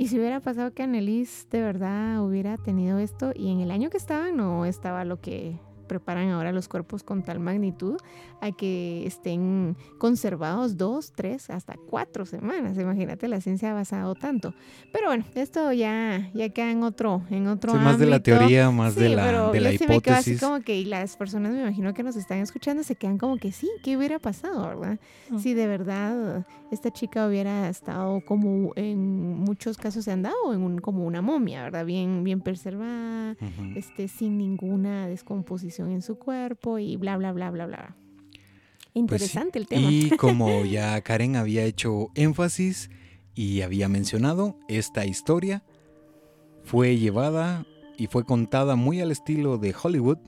S1: Y si hubiera pasado que Annelies de verdad hubiera tenido esto y en el año que estaba no estaba lo que preparan ahora los cuerpos con tal magnitud a que estén conservados dos, tres, hasta cuatro semanas. Imagínate, la ciencia ha avanzado tanto. Pero bueno, esto ya, ya queda en otro, en otro
S2: Más de la teoría, más de la, de la hipótesis. Me quedo así
S1: como que las personas me imagino que nos están escuchando se quedan como que sí, ¿qué hubiera pasado, verdad? Ah. Si de verdad esta chica hubiera estado como en muchos casos se han dado en un, como una momia, ¿verdad? Bien, bien preservada, este, sin ninguna descomposición en su cuerpo y bla, bla, bla, bla, bla. Pues Interesante el tema.
S2: Y como ya Karen había hecho énfasis y había mencionado, esta historia fue llevada y fue contada muy al estilo de Hollywood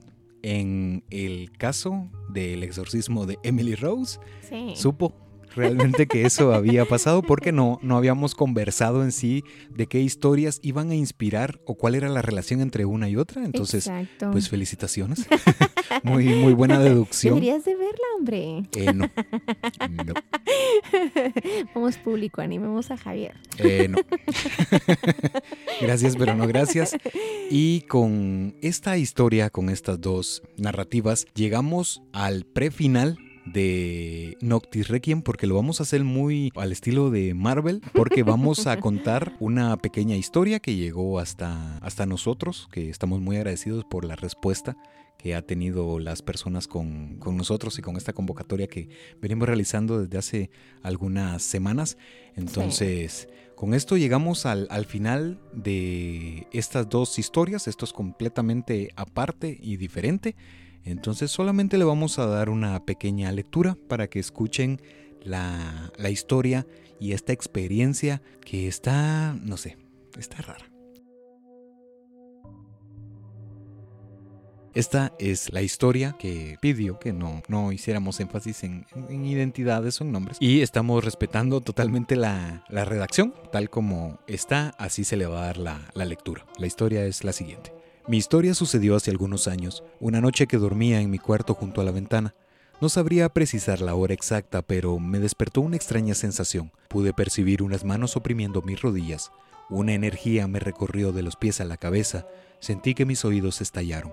S2: en el caso del exorcismo de Emily Rose. Sí. Supo realmente que eso había pasado porque no, no habíamos conversado en sí de qué historias iban a inspirar o cuál era la relación entre una y otra. Entonces, pues felicitaciones. muy, muy buena deducción.
S1: Deberías de verla, hombre.
S2: Eh, no.
S1: Vamos público, animemos a Javier.
S2: Eh, no. gracias, pero no gracias. Y con esta historia, con estas dos narrativas, llegamos al prefinal de Noctis Requiem porque lo vamos a hacer muy al estilo de Marvel porque vamos a contar una pequeña historia que llegó hasta, hasta nosotros, que estamos muy agradecidos por la respuesta que ha tenido las personas con, con, nosotros y con esta convocatoria que venimos realizando desde hace algunas semanas. Entonces, con esto llegamos al, al, final de estas dos historias. Esto es completamente aparte y diferente. Entonces solamente le vamos a dar una pequeña lectura para que escuchen la, la historia y esta experiencia que está, no sé, está rara. Esta es la historia que pidió que no, no hiciéramos énfasis en, en, identidades o en nombres. Y estamos respetando totalmente la, la, redacción, tal como está, así se le va a dar la, la lectura. La historia es la siguiente. Mi historia sucedió hace algunos años, una noche que dormía en mi cuarto junto a la ventana. No sabría precisar la hora exacta, pero me despertó una extraña sensación. Pude percibir unas manos oprimiendo mis rodillas. Una energía me recorrió de los pies a la cabeza. Sentí que mis oídos estallaron.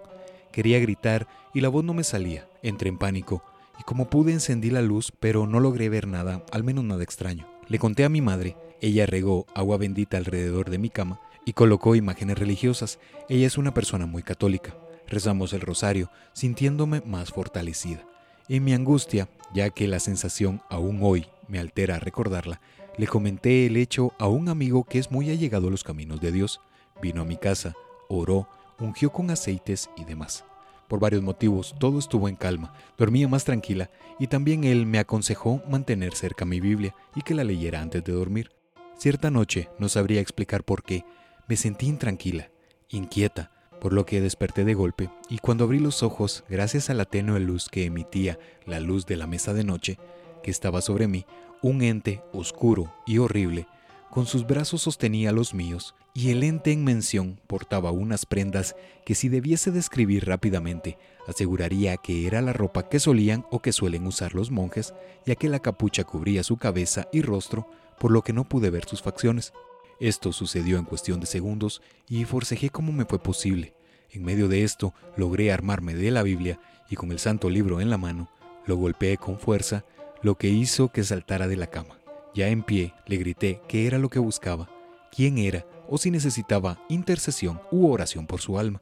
S2: Quería gritar y la voz no me salía. Entré en pánico y como pude encendí la luz, pero no logré ver nada, al menos nada extraño. Le conté a mi madre. Ella regó agua bendita alrededor de mi cama y colocó imágenes religiosas. Ella es una persona muy católica. Rezamos el rosario, sintiéndome más fortalecida. En mi angustia, ya que la sensación aún hoy me altera recordarla, le comenté el hecho a un amigo que es muy allegado a los caminos de Dios. Vino a mi casa, oró, ungió con aceites y demás. Por varios motivos, todo estuvo en calma, dormía más tranquila y también él me aconsejó mantener cerca mi Biblia y que la leyera antes de dormir. Cierta noche, no sabría explicar por qué, me sentí intranquila, inquieta, por lo que desperté de golpe y cuando abrí los ojos, gracias a la tenue luz que emitía la luz de la mesa de noche que estaba sobre mí, un ente oscuro y horrible, con sus brazos sostenía los míos y el ente en mención portaba unas prendas que si debiese describir rápidamente, aseguraría que era la ropa que solían o que suelen usar los monjes, ya que la capucha cubría su cabeza y rostro, por lo que no pude ver sus facciones. Esto sucedió en cuestión de segundos y forcejé como me fue posible. En medio de esto logré armarme de la Biblia y con el santo libro en la mano lo golpeé con fuerza, lo que hizo que saltara de la cama. Ya en pie le grité qué era lo que buscaba, quién era o si necesitaba intercesión u oración por su alma.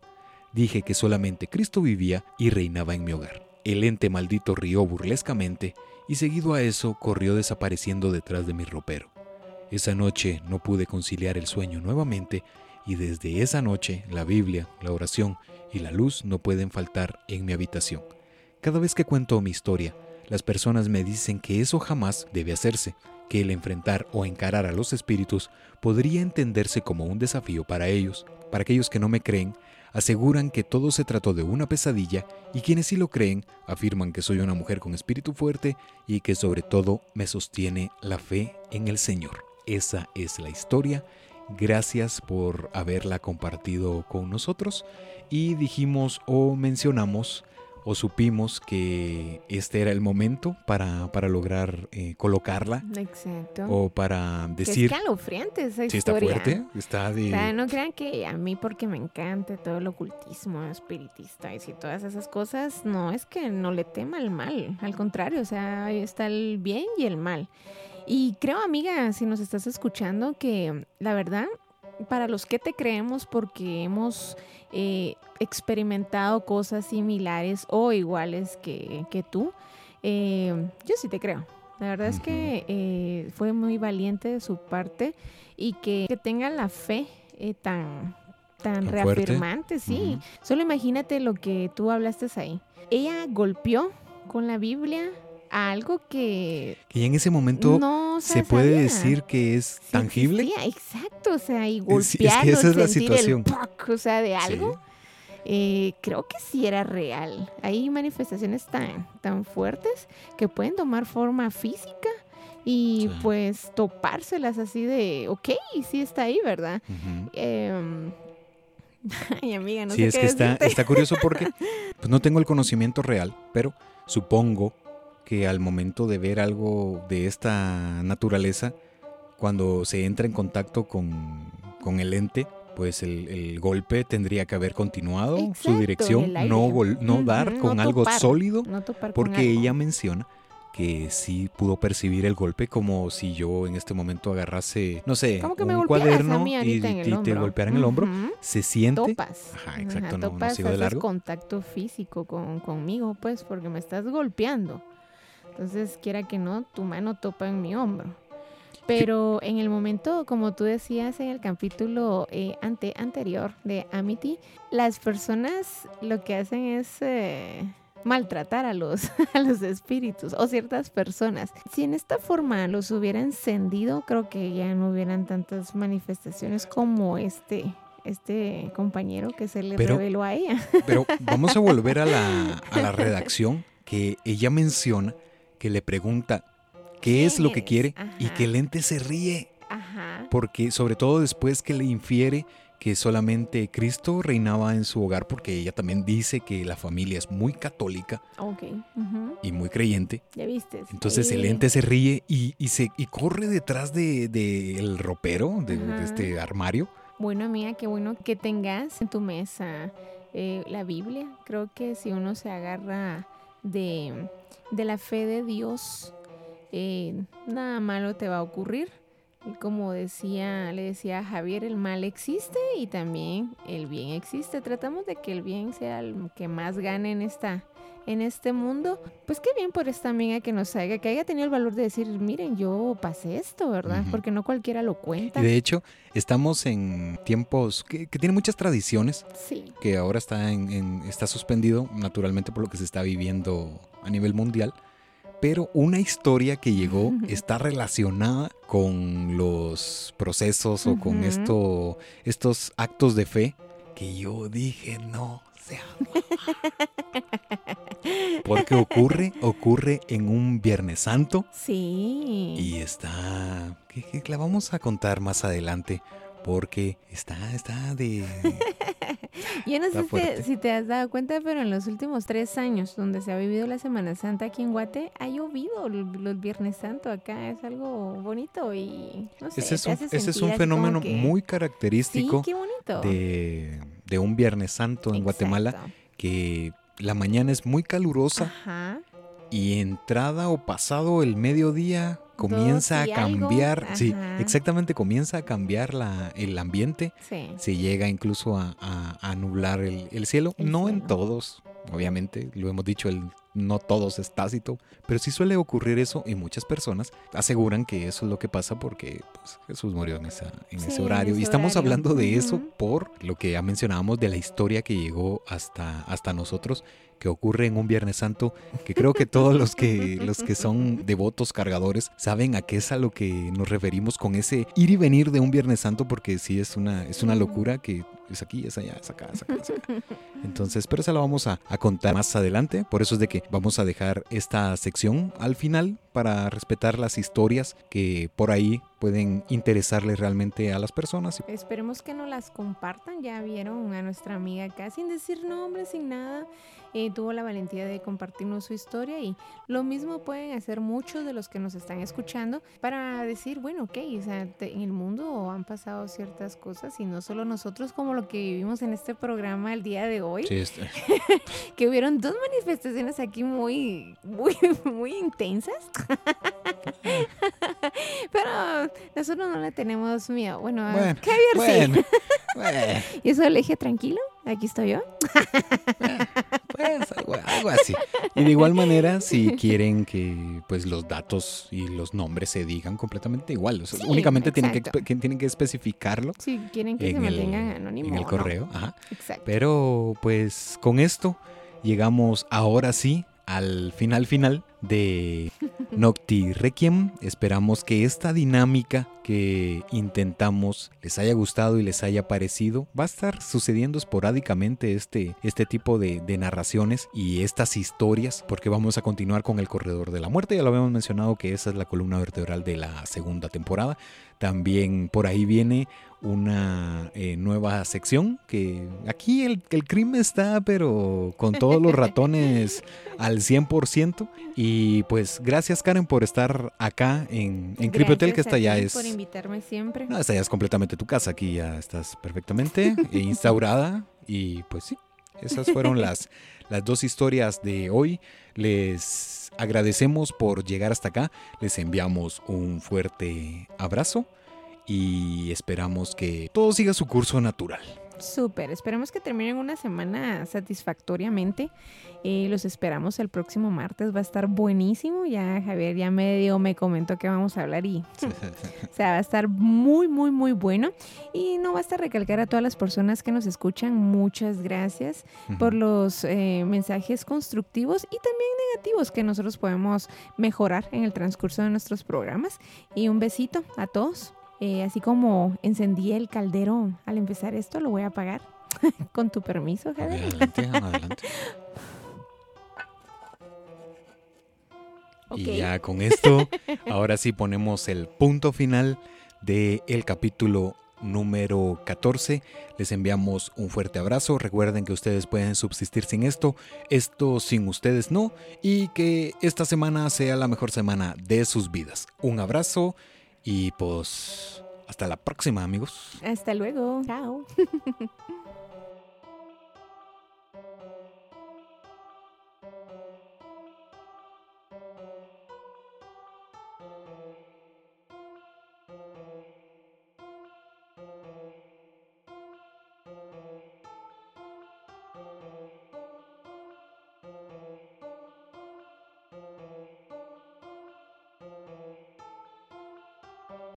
S2: Dije que solamente Cristo vivía y reinaba en mi hogar. El ente maldito rió burlescamente y seguido a eso corrió desapareciendo detrás de mi ropero. Esa noche no pude conciliar el sueño nuevamente y desde esa noche la Biblia, la oración y la luz no pueden faltar en mi habitación. Cada vez que cuento mi historia, las personas me dicen que eso jamás debe hacerse, que el enfrentar o encarar a los espíritus podría entenderse como un desafío para ellos. Para aquellos que no me creen, aseguran que todo se trató de una pesadilla y quienes sí lo creen afirman que soy una mujer con espíritu fuerte y que sobre todo me sostiene la fe en el Señor. Esa es la historia. Gracias por haberla compartido con nosotros. Y dijimos o mencionamos o supimos que este era el momento para, para lograr eh, colocarla.
S1: Exacto.
S2: O para decir...
S1: Es escalofriante esa
S2: sí,
S1: historia.
S2: está fuerte. Está de...
S1: O sea, no crean que a mí porque me encanta todo el ocultismo espiritista y todas esas cosas, no, es que no le tema el mal. Al contrario, o sea, ahí está el bien y el mal. Y creo, amiga, si nos estás escuchando, que la verdad, para los que te creemos, porque hemos eh, experimentado cosas similares o iguales que, que tú, eh, yo sí te creo. La verdad es que eh, fue muy valiente de su parte y que, que tenga la fe tan, tan, reafirmante, sí. Solo imagínate lo que tú hablaste ahí. Ella golpeó con la Biblia algo que...
S2: Que en ese momento
S1: no
S2: se puede decir que es
S1: Sí
S2: tangible.
S1: existía, exacto, o sea, y golpearlo,
S2: es que esa es la situación.
S1: ¡poc! o sea, de
S2: Sí.
S1: algo. eh, creo que sí era real. Hay manifestaciones tan, tan fuertes que pueden tomar forma física y
S2: Sí.
S1: pues topárselas así de, ok, sí está ahí, ¿verdad? Em, ay, amiga, no
S2: sí,
S1: sé
S2: es
S1: qué
S2: que está, está curioso porque pues, no tengo el conocimiento real, pero supongo que al momento de ver algo de esta naturaleza, cuando se entra en contacto con, con el ente, pues el, el golpe tendría que haber continuado
S1: Exacto,
S2: su dirección, no, vol- no dar con
S1: no
S2: algo sólido,
S1: no con
S2: porque
S1: algo.
S2: ella menciona que sí pudo percibir el golpe como si yo en este momento agarrase, no sé,
S1: Como que
S2: un
S1: me
S2: cuaderno y, te
S1: hombro.
S2: golpeara en el hombro, se siente.
S1: Topas.
S2: Ajá, exacto, no- no
S1: topas,
S2: sigo de
S1: haces
S2: largo.
S1: contacto físico con, conmigo, pues, porque me estás golpeando. Entonces, quiera que no, tu mano topa en mi hombro. Pero en el momento, como tú decías en el capítulo eh, ante, anterior de Amity, las personas lo que hacen es eh, maltratar a los, a los espíritus o ciertas personas. Si en esta forma los hubiera encendido, creo que ya no hubieran tantas manifestaciones como este, este compañero que se le
S2: Pero-
S1: reveló a ella.
S2: Pero vamos a volver a la, a la redacción que ella menciona, que le pregunta qué es
S1: ¿Quién
S2: lo que quiere y que el ente se ríe,
S1: Ajá.
S2: porque sobre todo después que le infiere que solamente Cristo reinaba en su hogar, porque ella también dice que la familia es muy católica y muy creyente.
S1: Ya viste.
S2: Entonces el ente se ríe y, y se, y corre detrás del de, el ropero, de, de este armario.
S1: Bueno, amiga, qué bueno que tengas en tu mesa eh, la Biblia. Creo que si uno se agarra de, de la fe de Dios, eh, nada malo te va a ocurrir. Y como decía, le decía a Javier, el mal existe y también el bien existe. Tratamos de que el bien sea el que más gane en esta en este mundo. Pues qué bien por esta amiga que nos haya, que haya tenido el valor de decir, miren, yo pasé esto, ¿verdad? Porque no cualquiera lo cuenta.
S2: Y de hecho, estamos en tiempos que, que tienen muchas tradiciones,
S1: Sí.
S2: que ahora está, en, en- está suspendido, naturalmente por lo que se está viviendo a nivel mundial. Pero una historia que llegó está relacionada con los procesos o con esto, estos actos de fe que yo dije, no, sea Porque ocurre, ocurre en un Viernes Santo
S1: Sí.
S2: y está, que, que la vamos a contar más adelante porque está, está de,
S1: Yo no sé si si te has dado cuenta, pero en los últimos tres años, donde se ha vivido la Semana Santa aquí en Guate, ha llovido los Viernes Santo acá. Es algo bonito y no sé.
S2: ese es un, ese es un fenómeno
S1: que-
S2: muy
S1: Sí,
S2: característico
S1: qué bonito.
S2: de, de un Viernes Santo en Guatemala que la mañana es muy calurosa
S1: Ajá.
S2: y entrada o pasado el mediodía comienza a cambiar, sí, exactamente comienza a cambiar la, el ambiente,
S1: Sí.
S2: se llega incluso a, a- a nublar el, el cielo,
S1: El
S2: no en todos, obviamente, lo hemos dicho, el no todos es tácito, pero sí suele ocurrir eso y muchas personas aseguran que eso es lo que pasa porque pues, Jesús murió en, esa, en
S1: Sí,
S2: ese
S1: en
S2: horario.
S1: ese
S2: y estamos
S1: horario.
S2: hablando de eso por lo que ya mencionábamos de la historia que llegó hasta, hasta nosotros, que ocurre en un Viernes Santo, que creo que todos los que, los que son devotos cargadores saben a qué es a lo que nos referimos con ese ir y venir de un Viernes Santo, porque sí es una, es una locura que es aquí, es allá, es acá, es acá, es acá. Entonces, pero eso lo vamos a, a contar más adelante. Por eso es de que vamos a dejar esta sección al final para respetar las historias que por ahí pueden interesarle realmente a las personas.
S1: Esperemos que nos las compartan. Ya vieron a nuestra amiga acá sin decir nombre, sin nada. Eh, tuvo la valentía de compartirnos su historia y lo mismo pueden hacer muchos de los que nos están escuchando para decir, bueno, ok, o sea, te- en el mundo han pasado ciertas cosas y no solo nosotros como lo que vivimos en este programa el día de hoy,
S2: Sí, este-
S1: que hubieron dos manifestaciones aquí muy, muy, muy intensas. Pero nosotros no le tenemos miedo. Bueno,
S2: Bueno,
S1: Javier sí.
S2: bueno, bueno,
S1: Y eso le dije, tranquilo, aquí estoy yo.
S2: pues algo, algo así. Y de igual manera, si quieren que pues los datos y los nombres se digan completamente igual, o sea,
S1: Sí,
S2: únicamente tienen que,
S1: exacto.
S2: espe- que tienen que especificarlo
S1: Si quieren que se mantengan anónimos.
S2: en el correo. Ajá.
S1: Exacto.
S2: Pero pues con esto llegamos ahora sí al final final de Nocti Requiem. Esperamos que esta dinámica que intentamos les haya gustado y les haya parecido. Va a estar sucediendo esporádicamente este, este tipo de, de narraciones y estas historias porque vamos a continuar con el Corredor de la Muerte. Ya lo habíamos mencionado que esa es la columna vertebral de la segunda temporada. También por ahí viene una eh, nueva sección que aquí el, el crimen está pero con todos los ratones al 100%. Y pues gracias Karen por estar acá en, en Creepy Hotel, que esta ya es...
S1: por invitarme siempre.
S2: No, esta ya es completamente tu casa, aquí ya estás perfectamente instaurada y pues sí, esas fueron las, las dos historias de hoy. Les agradecemos por llegar hasta acá, les enviamos un fuerte abrazo y esperamos que todo siga su curso natural.
S1: Súper, esperemos que terminen una semana satisfactoriamente. Eh, los esperamos el próximo martes, va a estar buenísimo. Ya Javier ya medio me comentó que vamos a hablar y o sea, va a estar muy, muy, muy bueno. Y no basta recalcar a todas las personas que nos escuchan, muchas gracias por los eh, mensajes constructivos y también negativos que nosotros podemos mejorar en el transcurso de nuestros programas. Y un besito a todos. Eh, así como encendí el caldero al empezar esto, lo voy a apagar. Con tu permiso, Javier.
S2: Adelante, adelante. Y ya con esto, ahora sí ponemos el punto final del el capítulo número 14. Les enviamos un fuerte abrazo. Recuerden que ustedes pueden subsistir sin esto, esto sin ustedes no, y que esta semana sea la mejor semana de sus vidas. Un abrazo y pues hasta la próxima amigos.
S1: Hasta luego. Chao.